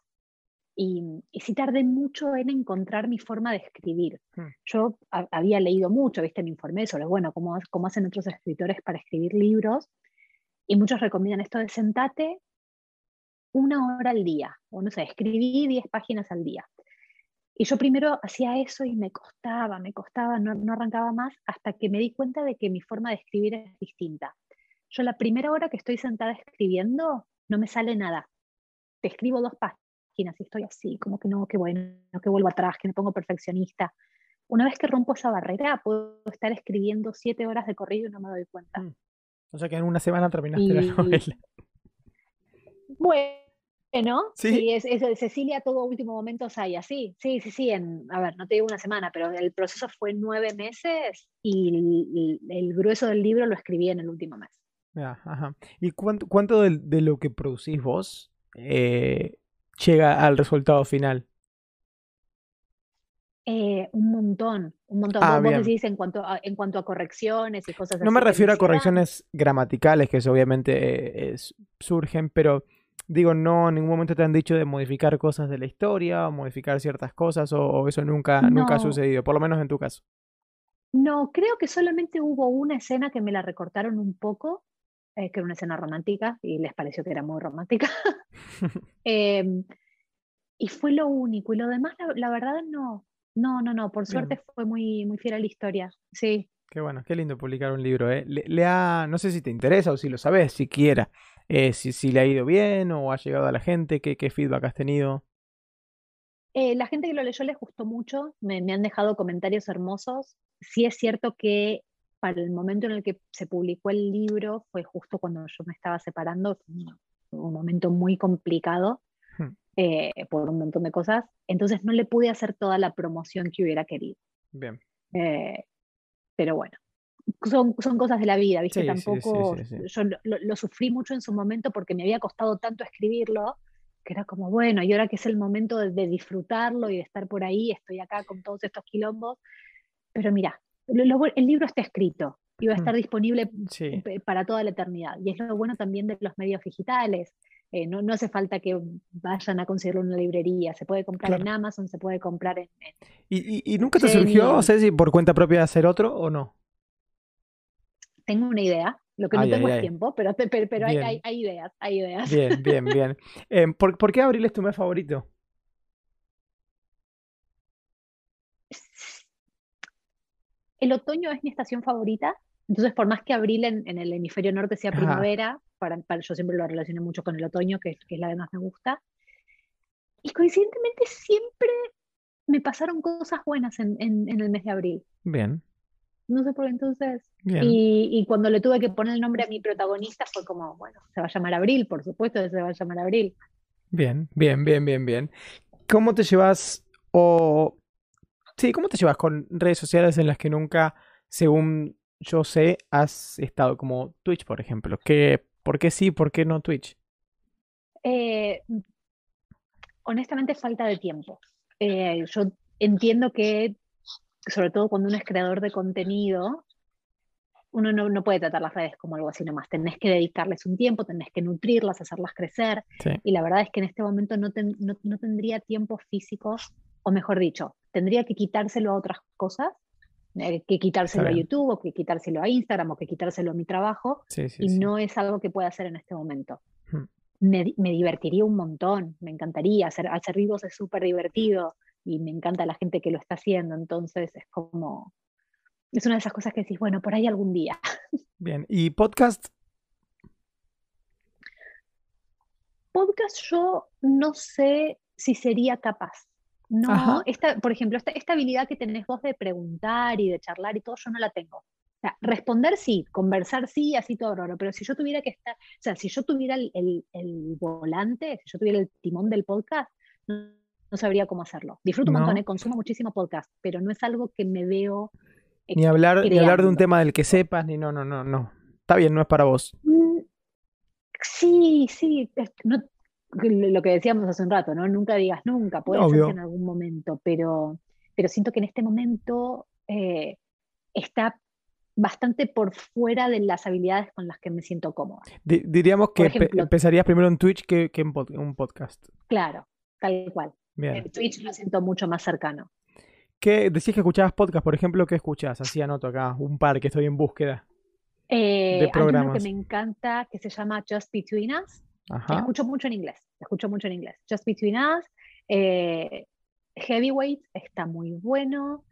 y, y, sí tardé mucho en encontrar mi forma de escribir. Hmm. Yo había leído mucho, ¿viste? Me informé sobre, bueno, cómo, cómo hacen otros escritores para escribir libros. Y muchos recomiendan esto de sentate una hora al día, o no sé, escribí 10 páginas al día. Y yo primero hacía eso y me costaba, me costaba, no, no arrancaba más, hasta que me di cuenta de que mi forma de escribir es distinta. Yo la primera hora que estoy sentada escribiendo, no me sale nada. Te escribo dos páginas y estoy así, como que no, que bueno, que vuelvo atrás, que me pongo perfeccionista. Una vez que rompo esa barrera, puedo estar escribiendo siete horas de corrido y no me doy cuenta. Mm. O sea que en una semana terminaste la novela. Bueno, sí, es, Cecilia todo último momento Saya, sí, sí, sí, sí, en, a ver, no te digo una semana, pero el proceso fue nueve meses y el, grueso del libro lo escribí en el último mes. ajá. ¿Y cuánto, cuánto de, lo que producís vos eh, llega al resultado final? Eh, un montón, un montón. Ah, vos decís en cuanto, a, en cuanto a correcciones y cosas así. No me refiero a correcciones gramaticales, que eso obviamente eh, surgen, pero digo, no en ningún momento te han dicho de modificar cosas de la historia o modificar ciertas cosas, o, eso nunca, nunca ha sucedido, por lo menos en tu caso. No, creo que solamente hubo una escena que me la recortaron un poco, eh, que era una escena romántica y les pareció que era muy romántica. Em, y fue lo único. Y lo demás, la, verdad, no. No, no, no. Por suerte fue muy, muy fiel a la historia. Sí. Qué bueno, qué lindo publicar un libro. ¿eh? Le, ha, no sé si te interesa o si lo sabes, siquiera. Eh, si, si, le ha ido bien o ha llegado a la gente, qué, qué feedback has tenido. Eh, la gente que lo leyó les gustó mucho, me, me, han dejado comentarios hermosos. Sí es cierto que para el momento en el que se publicó el libro fue justo cuando yo me estaba separando, un momento muy complicado hmm. eh, por un montón de cosas, entonces no le pude hacer toda la promoción que hubiera querido. Bien. Eh, pero bueno, son, son cosas de la vida, ¿viste? Tampoco, yo lo, sufrí mucho en su momento porque me había costado tanto escribirlo, que era como, bueno, y ahora que es el momento de disfrutarlo y de estar por ahí, estoy acá con todos estos quilombos, pero mira, el libro está escrito y va a estar disponible para toda la eternidad. Y es lo bueno también de los medios digitales. Eh, no, no, hace falta que vayan a conseguirlo en una librería, se puede comprar en Amazon, se puede comprar en... ¿Y, y, nunca te surgió, si por cuenta propia hacer otro o no? Tengo una idea, lo que no tengo es tiempo, pero, pero, hay, hay, ideas, hay ideas. Bien, bien, bien. Eh, ¿por, ¿Por qué abril es tu mes favorito? El otoño es mi estación favorita, entonces por más que abril en, el hemisferio norte sea primavera, para, yo siempre lo relaciono mucho con el otoño, que, es la que más me gusta. Y coincidentemente siempre me pasaron cosas buenas en, el mes de abril. Bien. No sé por qué entonces. Y, y, cuando le tuve que poner el nombre a mi protagonista fue como, bueno, se va a llamar Abril, por supuesto que se va a llamar Abril. Bien, bien, bien, bien, bien. ¿Cómo te llevas o Sí, ¿cómo te llevas con redes sociales en las que nunca, según yo sé, has estado como Twitch, por ejemplo? ¿Qué, ¿Por qué sí, por qué no Twitch? Eh, honestamente, falta de tiempo. eh, yo entiendo que, sobre todo cuando uno es creador de contenido, uno no, puede tratar las redes como algo así nomás. Tenés que dedicarles un tiempo, tenés que nutrirlas, hacerlas crecer. Y la verdad es que en este momento no, no, tendría tiempo físico, o mejor dicho, tendría que quitárselo a otras cosas, eh, que quitárselo a YouTube, o que quitárselo a Instagram, o que quitárselo a mi trabajo. y no es algo que pueda hacer en este momento. Hmm. Me, me, divertiría un montón, me encantaría. Hacer, hacer vivos es súper divertido y me encanta la gente que lo está haciendo. Entonces es como es una de esas cosas que decís, bueno, por ahí algún día. Bien, ¿y podcast? Podcast yo no sé si sería capaz. No, esta, por ejemplo, esta, habilidad que tenés vos de preguntar y de charlar y todo, yo no la tengo. O sea, responder sí, conversar sí, así todo raro, pero si yo tuviera que estar, o sea, si yo tuviera el, volante, si yo tuviera el timón del podcast, no, sabría cómo hacerlo. Disfruto un montón, ¿eh? consumo muchísimo podcast, pero no es algo que me veo ni hablar, ni hablar de un tema del que sepas, ni no, no, no, no. Está bien, no es para vos. Mm, sí, sí. lo que decíamos hace un rato, ¿no? Nunca digas nunca, puede ser en algún momento, pero, pero siento que en este momento eh, está bastante por fuera de las habilidades con las que me siento cómoda. diríamos que empezarías primero en Twitch que, en un podcast. Claro, tal cual. En Twitch lo siento mucho más cercano. ¿Qué, decís que escuchabas podcast, por ejemplo, ¿qué escuchás? Así anoto acá, un par que estoy en búsqueda eh, de programas. Hay uno que me encanta que se llama Just Between Us. Escucho mucho en inglés, escucho mucho en inglés. Just Between Us. Eh, Heavyweight está muy bueno.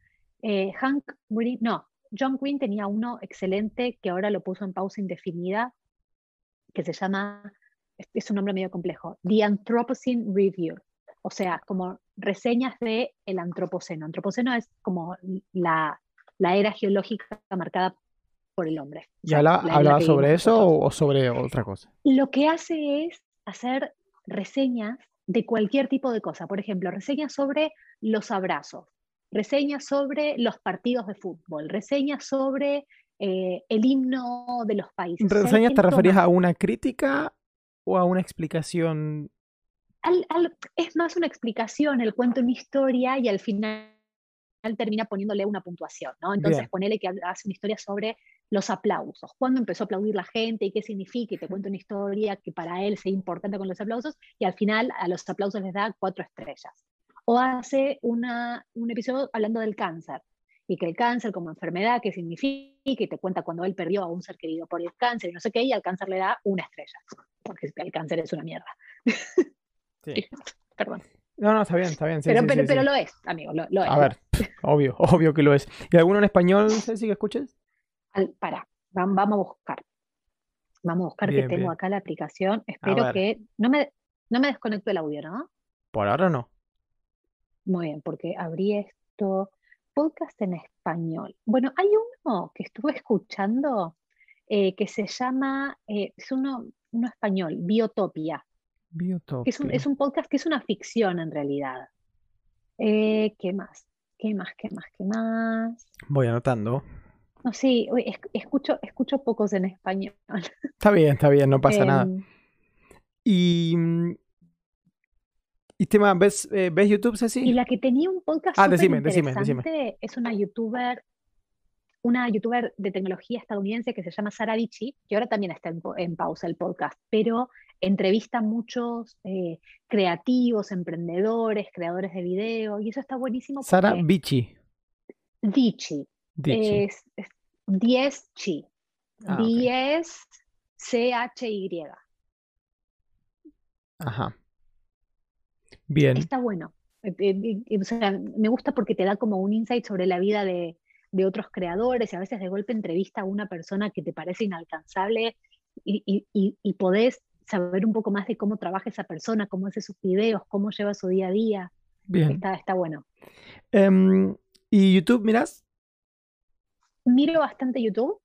Eh, Hank Green, no, John Green tenía uno excelente que ahora lo puso en pausa indefinida, que se llama, es un nombre medio complejo, The Anthropocene Review o sea, como reseñas de el antropoceno. Antropoceno es como la, era geológica marcada por el hombre. ¿Y hablaba sobre eso o sobre otra cosa? Lo que hace es hacer reseñas de cualquier tipo de cosa. Por ejemplo, reseñas sobre los abrazos, reseñas sobre los partidos de fútbol, reseñas sobre eh, el himno de los países. ¿Reseñas te referías a una crítica o a una explicación es más una explicación, el cuento una historia y al final termina poniéndole una puntuación, ¿no? Entonces ponele que hace una historia sobre los aplausos, cuándo empezó a aplaudir la gente y qué significa, y te cuenta una historia que para él sea importante con los aplausos, y al final a los aplausos les da cuatro estrellas. O hace una, un episodio hablando del cáncer, y que el cáncer como enfermedad, qué significa, y te cuenta cuando él perdió a un ser querido por el cáncer y no sé qué, y al cáncer le da una estrella, porque el cáncer es una mierda. Perdón. No, no, está bien, está bien. pero, pero, lo es, amigo, lo, es. A ver, obvio, obvio que lo es. ¿Y alguno en español, Ceci, que escuches? para, vamos a buscar. Vamos a buscar que tengo acá la aplicación. Espero que no me, no me desconecto el audio, ¿no? Por ahora no. Muy bien, porque abrí esto. Podcast en español. Bueno, hay uno que estuve escuchando eh, que se llama, eh, es uno, uno español, Biotopia. Es un, es un, podcast que es una ficción en realidad. Eh, ¿Qué más? ¿Qué más? ¿Qué más? ¿Qué más? Voy anotando. No, sí, escucho, escucho pocos en español. Está bien, está bien, no pasa nada. Em, y. ¿Y tema, ves, eh, ves YouTube, Ceci? Y la que tenía un podcast. Ah, decime, decime, decime. Es una youtuber una youtuber de tecnología estadounidense que se llama Sara Vichy, que ahora también está en, pausa el podcast, pero entrevista a muchos eh, creativos, emprendedores, creadores de video, y eso está buenísimo. Sara Vichy. Vichy. Es, 10 Chi. 10 C-H-Y. Ajá. Bien. Está bueno. Eh, eh, me gusta porque te da como un insight sobre la vida de, de otros creadores y a veces de golpe entrevista a una persona que te parece inalcanzable y, y, podés saber un poco más de cómo trabaja esa persona, cómo hace sus videos, cómo lleva su día a día. Bien. Está, está bueno. Em, ¿Y YouTube miras? Miro bastante YouTube.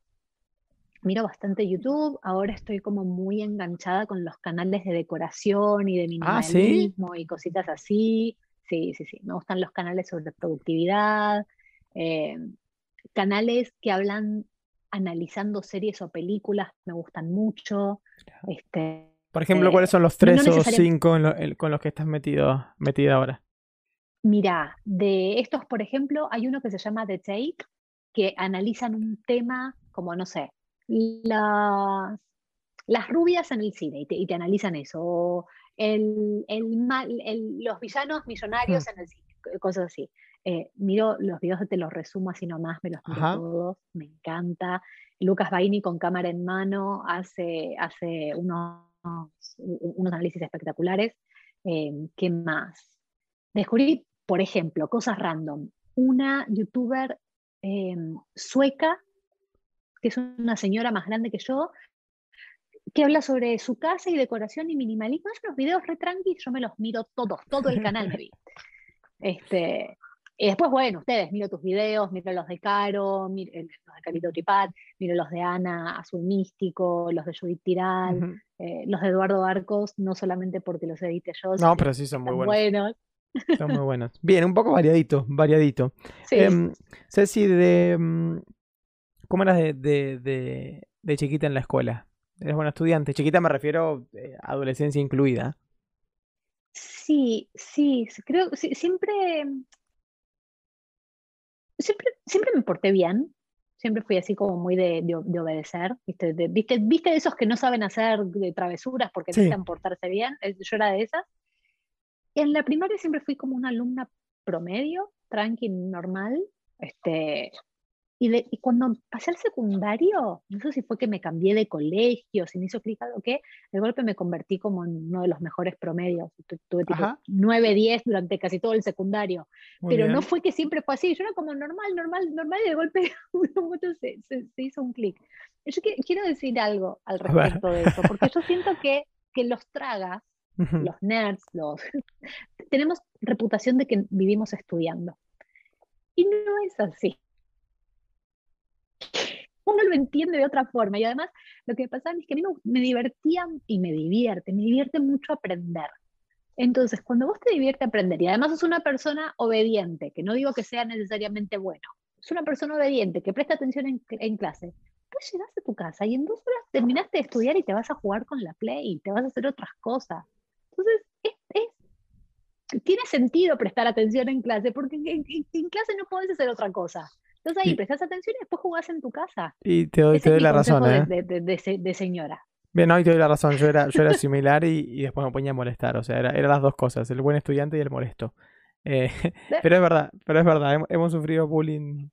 Miro bastante YouTube. Ahora estoy como muy enganchada con los canales de decoración y de ah, minimalismo y cositas así. Sí, sí, sí. Me gustan los canales sobre productividad. Eh, canales que hablan analizando series o películas me gustan mucho. Este, Por ejemplo, ¿cuáles son los tres o cinco con los que estás metido, metida ahora? Mira, de estos, por ejemplo, hay uno que se llama The Take, que analizan un tema como, no sé, las, las rubias en el cine y te, analizan eso, o el, los villanos millonarios hmm. en el cine, cosas así. Eh, miro los videos, te los resumo así nomás, me los miro todos, me encanta. Lucas Baini con cámara en mano hace, hace unos, unos análisis espectaculares. Eh, ¿Qué más? Descubrí, por ejemplo, cosas random. Una youtuber eh, sueca, que es una señora más grande que yo, que habla sobre su casa y decoración y minimalismo. Es unos videos re tranqui, yo me los miro todos, todo el canal me vi. Este, y después, bueno, ustedes, miro tus videos, miro los de Caro, miro los de Carito Tripat, miro los de Ana Azul Místico, los de Judith Tiral, eh, los de Eduardo Arcos, no solamente porque los edite yo. No, pero sí son muy buenos. Son muy buenos. Bien, un poco variadito, variadito. Sí. Em, Ceci, de, em, ¿cómo eras de, de, de, chiquita en la escuela? ¿Eres buena estudiante? Chiquita me refiero a eh, adolescencia incluida. Sí, sí, creo, sí, siempre siempre, siempre me porté bien, siempre fui así como muy de, de, obedecer, ¿viste? De, ¿viste? ¿viste? esos que no saben hacer de travesuras porque necesitan portarse bien? Yo era de esas. Y en la primaria siempre fui como una alumna promedio, tranqui, normal, este, y, cuando pasé al secundario, no sé si fue que me cambié de colegio, si me hizo clic algo que, de golpe me convertí como en uno de los mejores promedios. Tuve tipo 9, 10 durante casi todo el secundario. Pero no fue que siempre fue así. Yo era como normal, normal, normal, y de golpe se, se, se hizo un clic. Yo quiero decir algo al respecto de eso, porque yo siento que, que los tragas, los nerds, los tenemos reputación de que vivimos estudiando. Y no es así uno lo entiende de otra forma. Y además, lo que pasaba es que a mí me, divertía y me divierte, me divierte mucho aprender. Entonces, cuando vos te divierte aprender y además sos una persona obediente, que no digo que sea necesariamente bueno, es una persona obediente que presta atención en, clase, pues llegas a tu casa y en dos horas terminaste de estudiar y te vas a jugar con la Play, y te vas a hacer otras cosas. Entonces, tiene sentido prestar atención en clase, porque en, en clase no podés hacer otra cosa. Entonces ahí prestas atención y después jugás en tu casa. Y te doy, te doy la razón, ¿eh? De, señora. Bien, no, y te doy la razón. Yo era, yo era similar y, después me ponía a molestar. O sea, eran era las dos cosas, el buen estudiante y el molesto. Eh, pero es verdad, pero es verdad, hemos, sufrido bullying.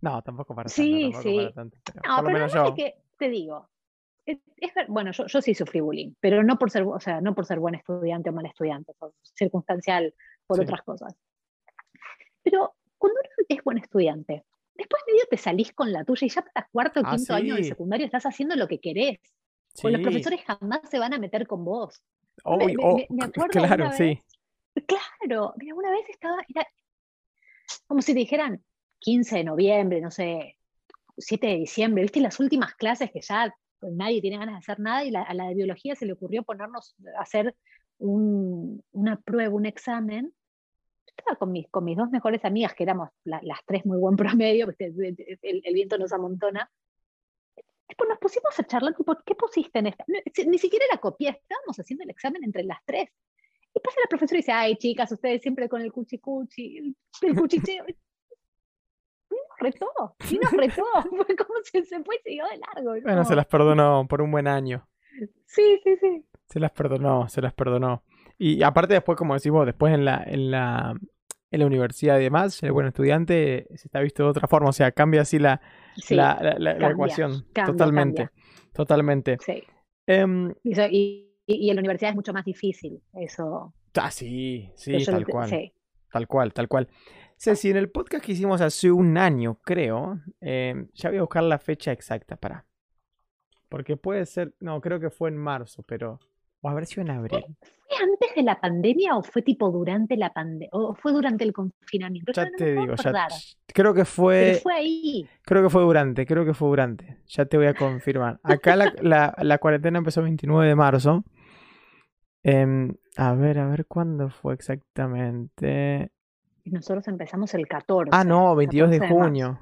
No, tampoco para sí, tanto. Sí, sí. No, pero lo yo. que te digo, es, bueno, yo, yo, sí sufrí bullying, pero no por ser, o sea, no por ser buen estudiante o mal estudiante, por circunstancial, por otras cosas. Pero cuando uno es buen estudiante, después medio te salís con la tuya y ya para cuarto o ah, quinto año del secundario estás haciendo lo que querés. Pues los profesores jamás se van a meter con vos. me, acuerdo claro, sí. Claro, mira, una vez estaba, era como si dijeran 15 de noviembre, no sé, 7 de diciembre, viste las últimas clases que ya nadie tiene ganas de hacer nada y a la de biología se le ocurrió ponernos a hacer una prueba, un examen estaba con mis, con mis dos mejores amigas, que éramos las tres muy buen promedio, el, viento nos amontona. Después nos pusimos a charlar, tipo, ¿qué pusiste en esta? ni siquiera la copié, estábamos haciendo el examen entre las tres. Y pasa la profesora y dice, ay, chicas, ustedes siempre con el cuchicuchi, el, el cuchicheo. y nos retó, y nos retó. Fue como si se fue y siguió de largo. Bueno, se las perdonó por un buen año. Sí, sí, sí. Se las perdonó, se las perdonó. Y aparte después, como decimos, después en la, en la, en la universidad y demás, el buen estudiante se está visto de otra forma, o sea, cambia así la, la, ecuación. totalmente. Totalmente. Sí. Em, y, y, en la universidad es mucho más difícil eso. Ah, sí, sí, tal cual. Tal cual, tal cual. Ceci, en el podcast que hicimos hace un año, creo, em, ya voy a buscar la fecha exacta para. Porque puede ser, no, creo que fue en marzo, pero o haber sido en abril. ¿Fue antes de la pandemia o fue tipo durante la pandemia? ¿O fue durante el confinamiento? Ya te digo, ya. Creo que fue. fue ahí. Creo que fue durante, creo que fue durante. Ya te voy a confirmar. Acá la, la, cuarentena empezó el 29 de marzo. Em, a ver, a ver cuándo fue exactamente. Nosotros empezamos el 14. Ah, no, 22 de junio.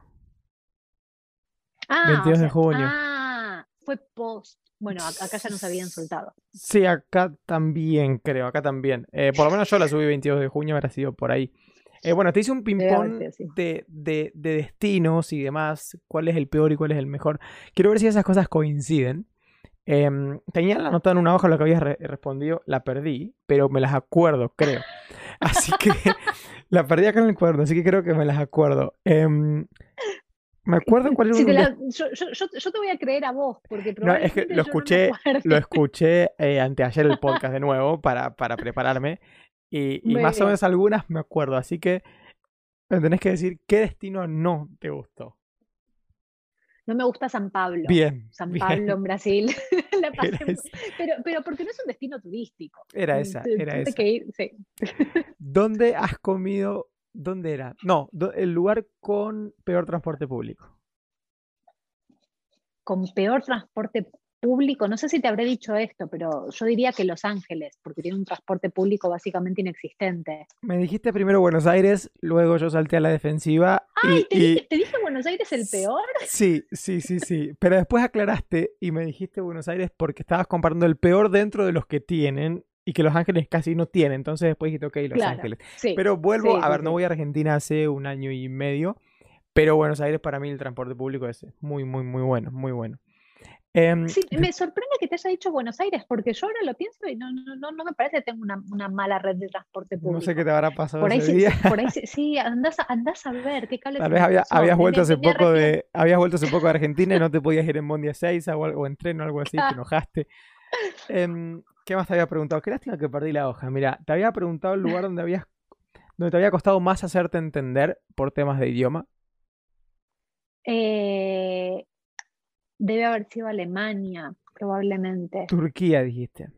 ah, 22 de junio. Ah, fue post bueno, acá ya nos habían soltado. Sí, acá también, creo, acá también. Eh, por lo menos yo la subí 22 de junio, habrá sido por ahí. Eh, bueno, te hice un ping-pong de, de- de destinos y demás, cuál es el peor y cuál es el mejor. Quiero ver si esas cosas coinciden. Em, tenía la nota en una hoja lo que habías re- respondido, la perdí, pero me las acuerdo, creo. Así que la perdí acá en el cuaderno, así que creo que me las acuerdo. Em, me acuerdo cuál Si te la- yo, yo- te voy a creer a vos, porque No, es que probablemente lo no escuché, lo escuché eh, anteayer el podcast de nuevo para, para prepararme y, más o menos algunas me acuerdo, así que me tenés que decir qué destino no te gustó. No me gusta San Pablo. Bien, San bien. Pablo en Brasil. La pero, pero porque no es un destino turístico. era Mm, esa, era esa. que ir, sí. ¿Dónde has comido? ¿Dónde era? No, do- el lugar con peor transporte público. Con peor transporte público, no sé si te habré dicho esto, pero yo diría que Los Ángeles, porque tiene un transporte público básicamente inexistente. Me dijiste primero Buenos Aires, luego yo salté a la defensiva Ay, y, ¿te, y- dije, te dije Buenos Aires el peor? Sí, sí, sí, sí. Pero después aclaraste y me dijiste Buenos Aires porque estabas comparando el peor dentro de los que tienen y que Los Ángeles casi no tienen. Entonces después dijiste, ok, Los Claro, Ángeles. sí. Pero vuelvo, sí, a sí, ver, no voy a Argentina hace un año y medio, pero Buenos Aires para mí el transporte público es muy, muy, muy bueno, muy bueno. Em, Sí, me sorprende que te haya dicho Buenos Aires, porque yo ahora lo pienso y no, no, no, no me parece que tenga una, una mala red de transporte no sé público. qué te habrá pasado Por ahí, ese sí, día. por ahí sí, sí, andás, a- andás a ver qué cable Tal vez había- habías vuelto hace poco de, habías vuelto hace poco de Argentina y no te podías ir en Bondi a Ezeiza o, al- o en tren o algo así, te enojaste. Em, ¿qué más te había preguntado? Qué lástima que perdí la hoja. Mira, te había preguntado el lugar donde habías, donde te había costado más hacerte entender por temas de idioma. Eh, debe haber sido Alemania, probablemente. Turquía, dijiste.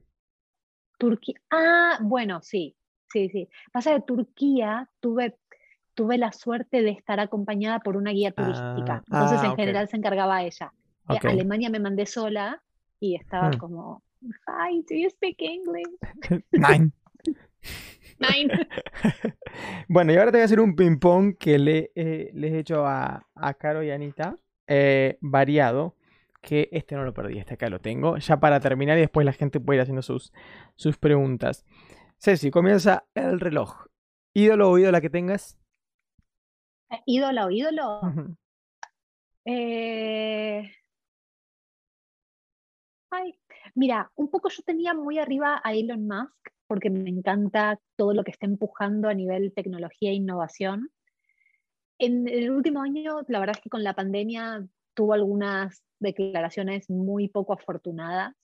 Turquía. Ah, bueno, sí, sí, sí. Pasa que Turquía tuve, tuve la suerte de estar acompañada por una guía turística. Ah, Entonces, ah, en ok. general se encargaba ella. Eh. Alemania me mandé sola y estaba Hmm. como, Hi, do you speak English? Nine. Nine. Bueno, y ahora te voy a hacer un ping-pong que le, eh, les he hecho a, a Caro y Anita, eh, variado, que este no lo perdí, este acá lo tengo, ya para terminar y después la gente puede ir haciendo sus, sus preguntas. Ceci, comienza el reloj. ¿Ídolo o ídola que tengas? ¿Ídolo, ídolo? Ujú. Eh, Ay, mira, un poco yo tenía muy arriba a Elon Musk porque me encanta todo lo que está empujando a nivel tecnología e innovación. En el último año, la verdad es que con la pandemia tuvo algunas declaraciones muy poco afortunadas,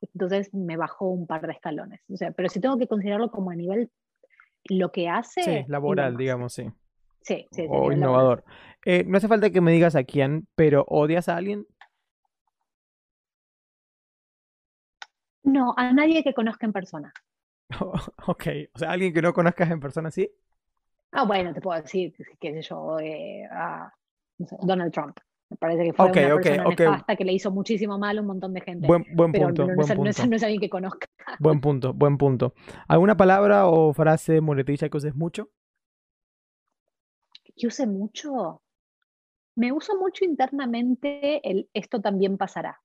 entonces me bajó un par de escalones. O sea, pero si tengo que considerarlo como a nivel lo que hace, Sí, laboral, digamos, sí. Sí, sí, O innovador. Eh, no hace falta que me digas a quién, pero ¿odias a alguien? No, a nadie que conozca en persona. ok, o sea, alguien que no conozcas en persona, sí. Ah, bueno, te puedo decir, qué sé yo, eh, a, no sé, Donald Trump. Me parece que fue una ok, persona ok. nefasta que le hizo muchísimo mal a un montón de gente. Buen, buen pero punto, no, buen es, no es- punto. no es alguien que conozca. Buen punto, buen punto. ¿Alguna palabra o frase muletilla que uses mucho? Que use mucho. Me uso mucho internamente el esto también pasará.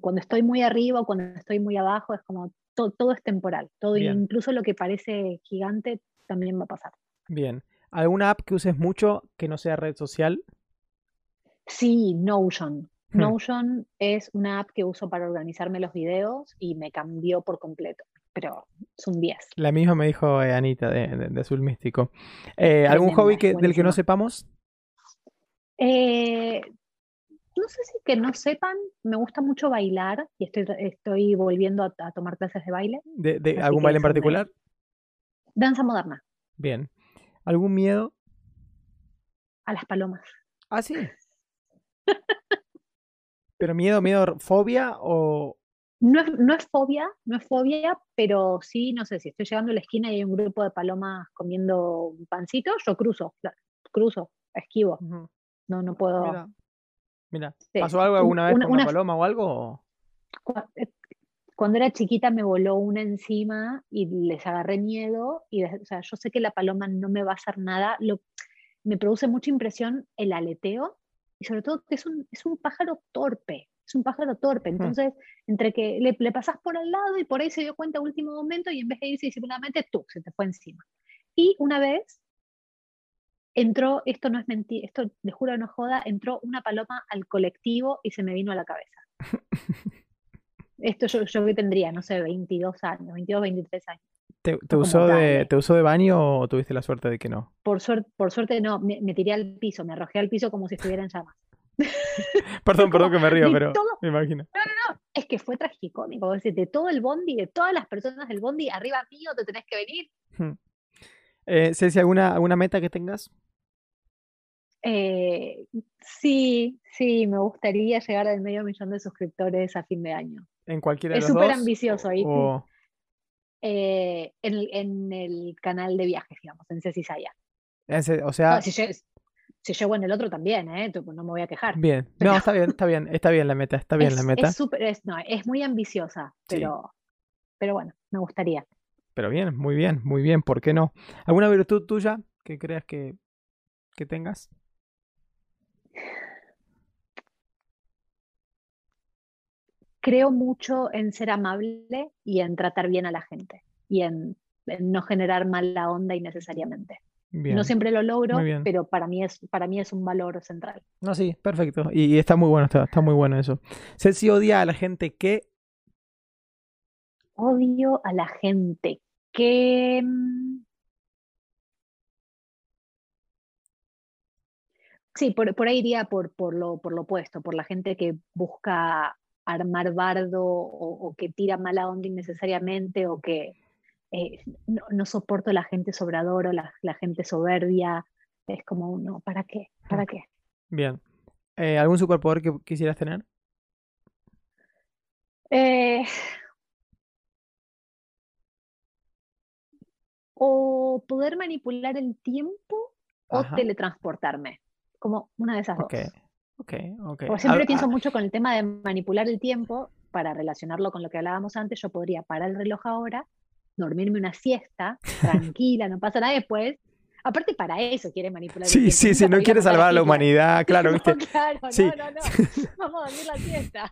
Cuando estoy muy arriba o cuando estoy muy abajo, es como to- todo es temporal. Todo, Bien. incluso lo que parece gigante, también va a pasar. Bien. ¿Alguna app que uses mucho que no sea red social? Sí, Notion. Hmm. Notion es una app que uso para organizarme los videos y me cambió por completo, pero es un 10. La misma me dijo eh, Anita de, de- de Azul Místico. Eh, ¿algún hobby que, del que no sepamos? Eh, no sé si que no sepan, me gusta mucho bailar y estoy, estoy volviendo a, a tomar clases de baile. ¿De, algún baile en particular? Danza moderna, Bien. ¿Algún miedo? a las palomas. Ah, sí. ¿Pero miedo, miedo, fobia o...? No es, no es fobia, no es fobia, pero sí, no sé, si estoy llegando a la esquina y hay un grupo de palomas comiendo un pancito, yo cruzo, cruzo, esquivo, no, no puedo. Mira, mira. Sí, ¿Pasó algo un- alguna vez una- con una una- paloma o algo? eh, Cuando era chiquita me voló una encima y les agarré miedo y o sea, yo sé que la paloma no me va a hacer nada, lo, me produce mucha impresión el aleteo y sobre todo que es un, es un pájaro torpe, es un pájaro torpe, entonces entre que le, le pasas por al lado y por ahí se dio cuenta último momento y en vez de irse disimuladamente, tú, se te fue encima. Y una vez entró, esto no es mentira, esto de juro no joda, entró una paloma al colectivo y se me vino a la cabeza. esto yo, yo que tendría, no sé, 22 años, 22, 23 años. ¿Te, te usó de, ¿Te usó de baño o tuviste la suerte de que no? Por, suerte, por suerte no, me, me tiré al piso, me arrojé al piso como si estuviera en llamas. perdón, perdón que me río, pero me imagino. No, no, no, es que fue tragicómico. Es decir, de todo el bondi, de todas las personas del bondi, arriba mío te tenés que venir. Hmm. Eh, Ceci, ¿alguna, ¿alguna meta que tengas? Eh, sí, sí, me gustaría llegar al medio millón de suscriptores a fin de año. ¿En cualquiera de es los dos? súper ambicioso. o- Eh, en, el- en el canal de viajes, digamos, en Ceci Saya. ese- o sea, No, si, lle- si llego en el otro también, ¿eh? No me voy a quejar. bien. No, está bien, está bien, está bien la meta, está bien la es, meta. es súper- es- no, es muy ambiciosa, Sí. pero, pero bueno, me gustaría. Pero bien, muy bien, muy bien, ¿por qué no? ¿Alguna virtud tuya que creas que, que tengas? Creo mucho en ser amable y en tratar bien a la gente y en, en no generar mala onda innecesariamente. Bien. No siempre lo logro, pero para mí es, para mí es un valor central. No, sí, perfecto. Y, y está muy bueno, está, está muy bueno eso. Ceci odia a la gente que. Odio a la gente que... Sí, por, por ahí iría por, por, lo, por lo opuesto, por la gente que busca armar bardo o, o que tira mala onda innecesariamente o que eh, no, no soporto la gente sobradora o la, la gente soberbia. Es como, no, ¿para qué? ¿Para qué? Bien. Eh, ¿Algún superpoder que quisieras tener? Eh, o poder manipular el tiempo o teletransportarme, como una de esas Ok, dos. ok, ok. Porque siempre pienso a- mucho con el tema de manipular el tiempo, para relacionarlo con lo que hablábamos antes, yo podría parar el reloj ahora, dormirme una siesta, tranquila, no pasa nada después. Aparte, para eso quiere manipular el Sí, tiempo. sí, sí, no quiere salvar a la humanidad, claro, No, ¿viste? claro, Sí. no, no, no. Vamos a dormir la siesta.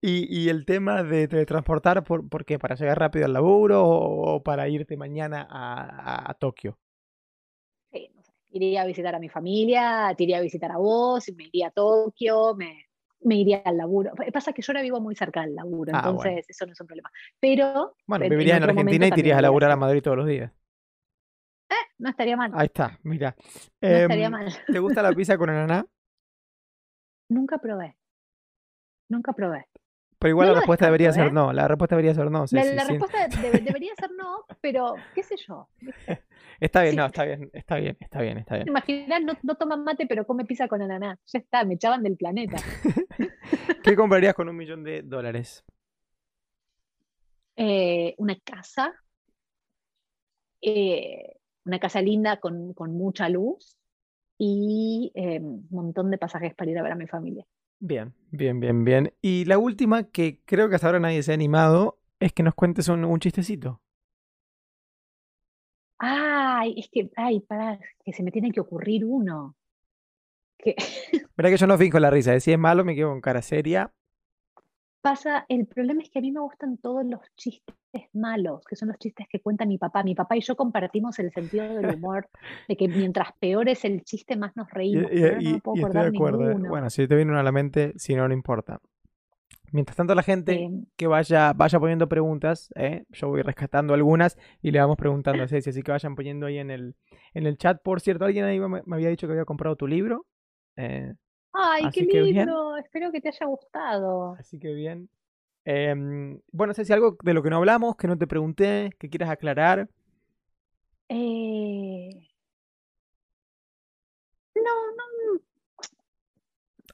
Y, y el tema de teletransportar, ¿por, por qué? ¿Para llegar rápido al laburo o, o para irte mañana a, a- a Tokio? Iría a visitar a mi familia, te iría a visitar a vos, me iría a Tokio, me, me iría al laburo. Pasa que yo ahora vivo muy cerca del laburo, Ah, entonces bueno. eso no es un problema. Pero Bueno, en- vivirías en, otro Argentina y te irías a laburar a. Madrid todos los días. no estaría mal, Ahí está, mira. no estaría Em, mal. ¿Te gusta la pizza con ananá? Nunca probé. Nunca probé. Pero igual No la respuesta debería ser ¿eh? no. La respuesta debería ser no. La, Ceci, la sí. respuesta debe- debería ser no, pero qué sé yo. Está bien, no, está bien, está bien, está bien, está ¿Te bien. imaginas? No, no toman mate, pero come pizza con ananá. Ya está, me echaban del planeta. ¿Qué comprarías con un millón de dólares? Eh, una casa, eh, una casa linda con, con mucha luz y un montón de pasajes para ir a ver a mi familia. Bien, bien, bien, bien. Y la última, que creo que hasta ahora nadie se ha animado, es que nos cuentes un, un chistecito. Ay, es que, ay, pará, que se me tiene que ocurrir uno. Que Verá que yo no finjo la risa, ¿eh? si es malo me quedo con cara seria. Pasa, el problema es que a mí me gustan todos los chistes malos, que son los chistes que cuenta mi papá. Mi papá y yo compartimos el sentido del humor, de que mientras peor es el chiste, más nos reímos. y- pero no y- me puedo y estoy de acordar acuerdo. ninguno. Bueno, si te viene uno a la mente, si no, no importa. Mientras tanto, la gente Eh, que vaya, vaya poniendo preguntas, ¿eh? yo voy rescatando algunas y le vamos preguntando a Ceci, así que vayan poniendo ahí en el, en el chat. Por cierto, alguien ahí me, me había dicho que había comprado tu libro. eh, Ay, qué que lindo, espero que te haya gustado. Así que bien. Em, bueno, Ceci, algo de lo que no hablamos, que no te pregunté, que quieras aclarar. Eh, No, no,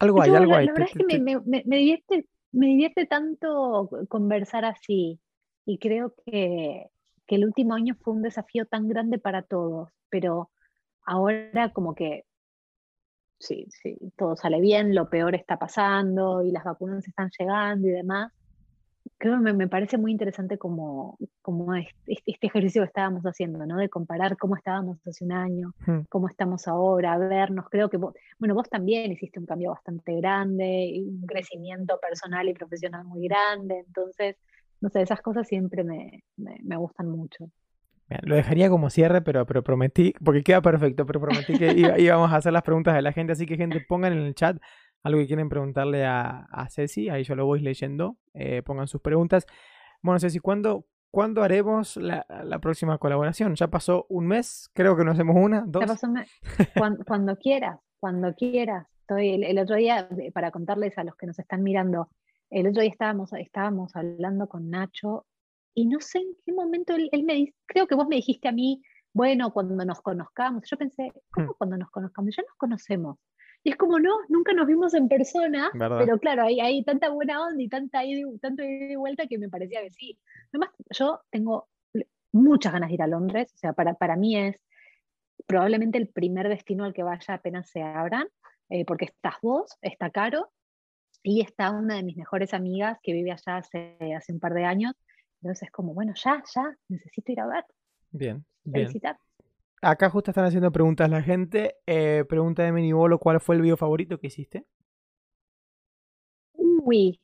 Algo hay, yo algo la, hay. la te- verdad es que me, te- me- me- me divierte, me divierte tanto conversar así y creo que, que el último año fue un desafío tan grande para todos, pero ahora como que sí, sí, todo sale bien, lo peor está pasando y las vacunas están llegando y demás. Creo que me, me parece muy interesante como, como este, este ejercicio que estábamos haciendo, ¿no? De comparar cómo estábamos hace un año, Hmm. cómo estamos ahora, vernos. Creo que vos, bueno, vos también hiciste un cambio bastante grande, y un crecimiento personal y profesional muy grande, entonces, no sé, esas cosas siempre me, me, me gustan mucho. Lo dejaría como cierre, pero, pero prometí, porque queda perfecto, pero prometí que íbamos a hacer las preguntas de la gente, así que gente, pongan en el chat algo que quieren preguntarle a, a Ceci, ahí yo lo voy leyendo, eh, pongan sus preguntas. Bueno, Ceci, ¿cuándo, ¿cuándo haremos la, próxima colaboración? Ya pasó un mes, creo que no hacemos una, dos. Ya pasó un mes. cuando, quieras, cuando quieras. Estoy el, otro día, para contarles a los que nos están mirando, el otro día estábamos, estábamos hablando con Nacho y no sé en qué momento él, me dice, creo que vos me dijiste a mí, bueno, cuando nos conozcamos, yo pensé, ¿cómo hmm. cuando nos conozcamos? Ya nos conocemos. Y es como, no, nunca nos vimos en persona, pero claro, hay, hay tanta buena onda y tanta tanto ida y vuelta que me parecía que sí. Además, yo tengo muchas ganas de ir a Londres, o sea, para, para mí es probablemente el primer destino al que vaya apenas se abran, eh, porque estás vos, está Caro, y está una de mis mejores amigas que vive allá hace, hace un par de años. Entonces es como, bueno, ya, ya, necesito ir a ver. Bien, bien. Acá justo están haciendo preguntas la gente. Eh, pregunta de Minibolo, ¿cuál fue el video favorito que hiciste? Uy,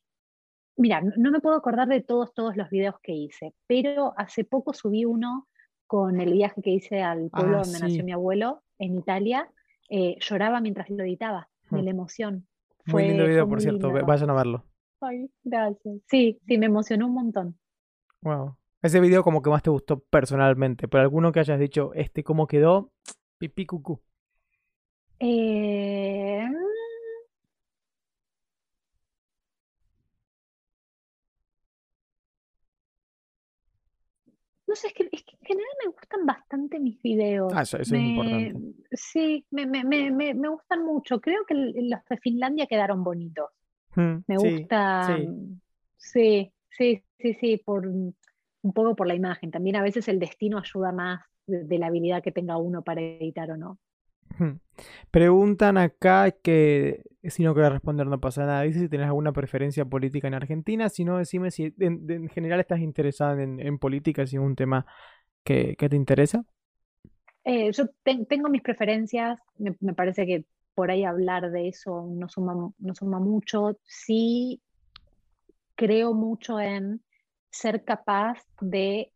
mira, no me puedo acordar de todos, todos los videos que hice, pero hace poco subí uno con el viaje que hice al pueblo ah, donde nació mi abuelo, en Italia. Eh, lloraba mientras lo editaba, de hmm. la emoción. Muy lindo video, por cierto, vayan a verlo. Ay, gracias. Sí, sí, me emocionó un montón. Wow. Ese video como que más te gustó personalmente, pero alguno que hayas dicho, este cómo quedó, pipí cucú. Eh... No sé, es que, es que, en general me gustan bastante mis videos. Ah, eso, es importante. Sí, me, me, me, me, gustan mucho. Creo que los de Finlandia quedaron bonitos. Mm, me gusta. Sí. sí, sí, sí, por un poco por la imagen. También a veces el destino ayuda más de, la habilidad que tenga uno para editar o no. Preguntan acá que si no quieres responder no pasa nada. Dice si tienes alguna preferencia política en Argentina. Si no, decime si en, general estás interesada en, política, si es un tema que, te interesa. Eh, yo tengo mis preferencias. Me, me, parece que por ahí hablar de eso no suma, no suma mucho. Sí creo mucho en ser capaz de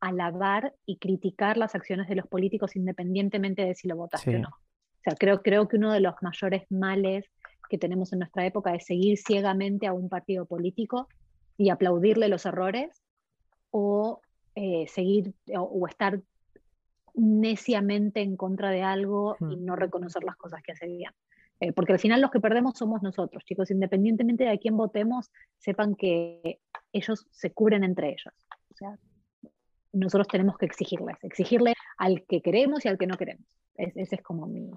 alabar y criticar las acciones de los políticos independientemente de si lo votaste o no. O sea, creo, creo que uno de los mayores males que tenemos en nuestra época es seguir ciegamente a un partido político y aplaudirle los errores o eh, seguir o, estar neciamente en contra de algo y hmm. no reconocer las cosas que hace bien. Eh, porque al final los que perdemos somos nosotros, chicos, independientemente de a quién votemos, sepan que ellos se cubren entre ellos. O sea, nosotros tenemos que exigirles, exigirle al que queremos y al que no queremos. esa es como mi,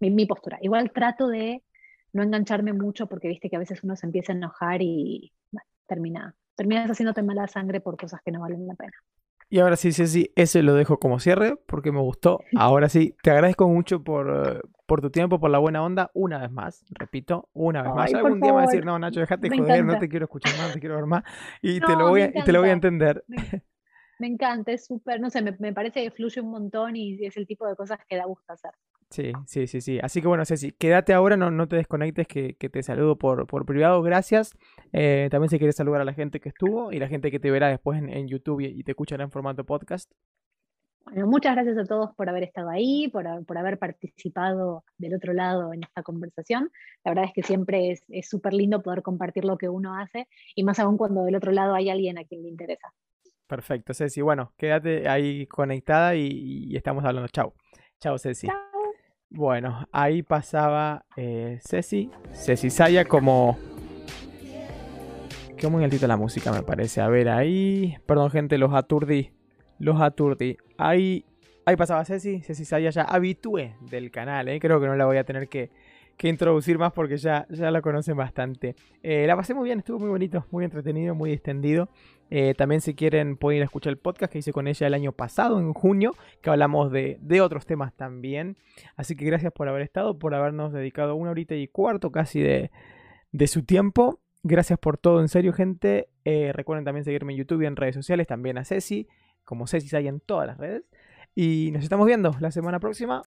mi, postura. Igual trato de no engancharme mucho porque viste que a veces uno se empieza a enojar y termina, terminas haciéndote mala sangre por cosas que no valen la pena. Y ahora sí, sí, sí, ese lo dejo como cierre porque me gustó. Ahora sí, te agradezco mucho por, por tu tiempo, por la buena onda, una vez más, repito, una vez más. Algún día me vas a decir, no, Nacho, déjate joder, no te quiero escuchar más, no te quiero ver más. Y, te, lo voy a, y te lo voy a entender. Me, encanta, es súper, no sé, me, me, parece que fluye un montón y es el tipo de cosas que da gusto hacer. Sí, sí, sí, sí. Así que bueno, Ceci, quédate ahora, no, no te desconectes, que, que te saludo por, por privado, gracias. Eh, también si quieres saludar a la gente que estuvo y la gente que te verá después en, en YouTube y, te escuchará en formato podcast. Bueno, muchas gracias a todos por haber estado ahí, por, por haber participado del otro lado en esta conversación. La verdad es que siempre es súper lindo poder compartir lo que uno hace y más aún cuando del otro lado hay alguien a quien le interesa. Perfecto, Ceci. Bueno, quédate ahí conectada y, y estamos hablando. Chao. Chao, Ceci. Chao. Bueno, ahí pasaba eh, Ceci, Ceci Saya como... Qué muy altita la música me parece. A ver, ahí... Perdón gente, los aturdí. Los aturdí. Ahí, ahí pasaba Ceci, Ceci Saya ya habitué del canal. ¿eh? Creo que no la voy a tener que, que introducir más porque ya, ya la conocen bastante. Eh, la pasé muy bien, estuvo muy bonito, muy entretenido, muy extendido. Eh, también si quieren pueden ir a escuchar el podcast que hice con ella el año pasado, en junio, que hablamos de, otros temas también. Así que gracias por haber estado, por habernos dedicado una horita y cuarto casi de, su tiempo. Gracias por todo, en serio, gente. Eh, recuerden también seguirme en YouTube y en redes sociales, también a Ceci, como Ceci hay en todas las redes. Y nos estamos viendo la semana próxima.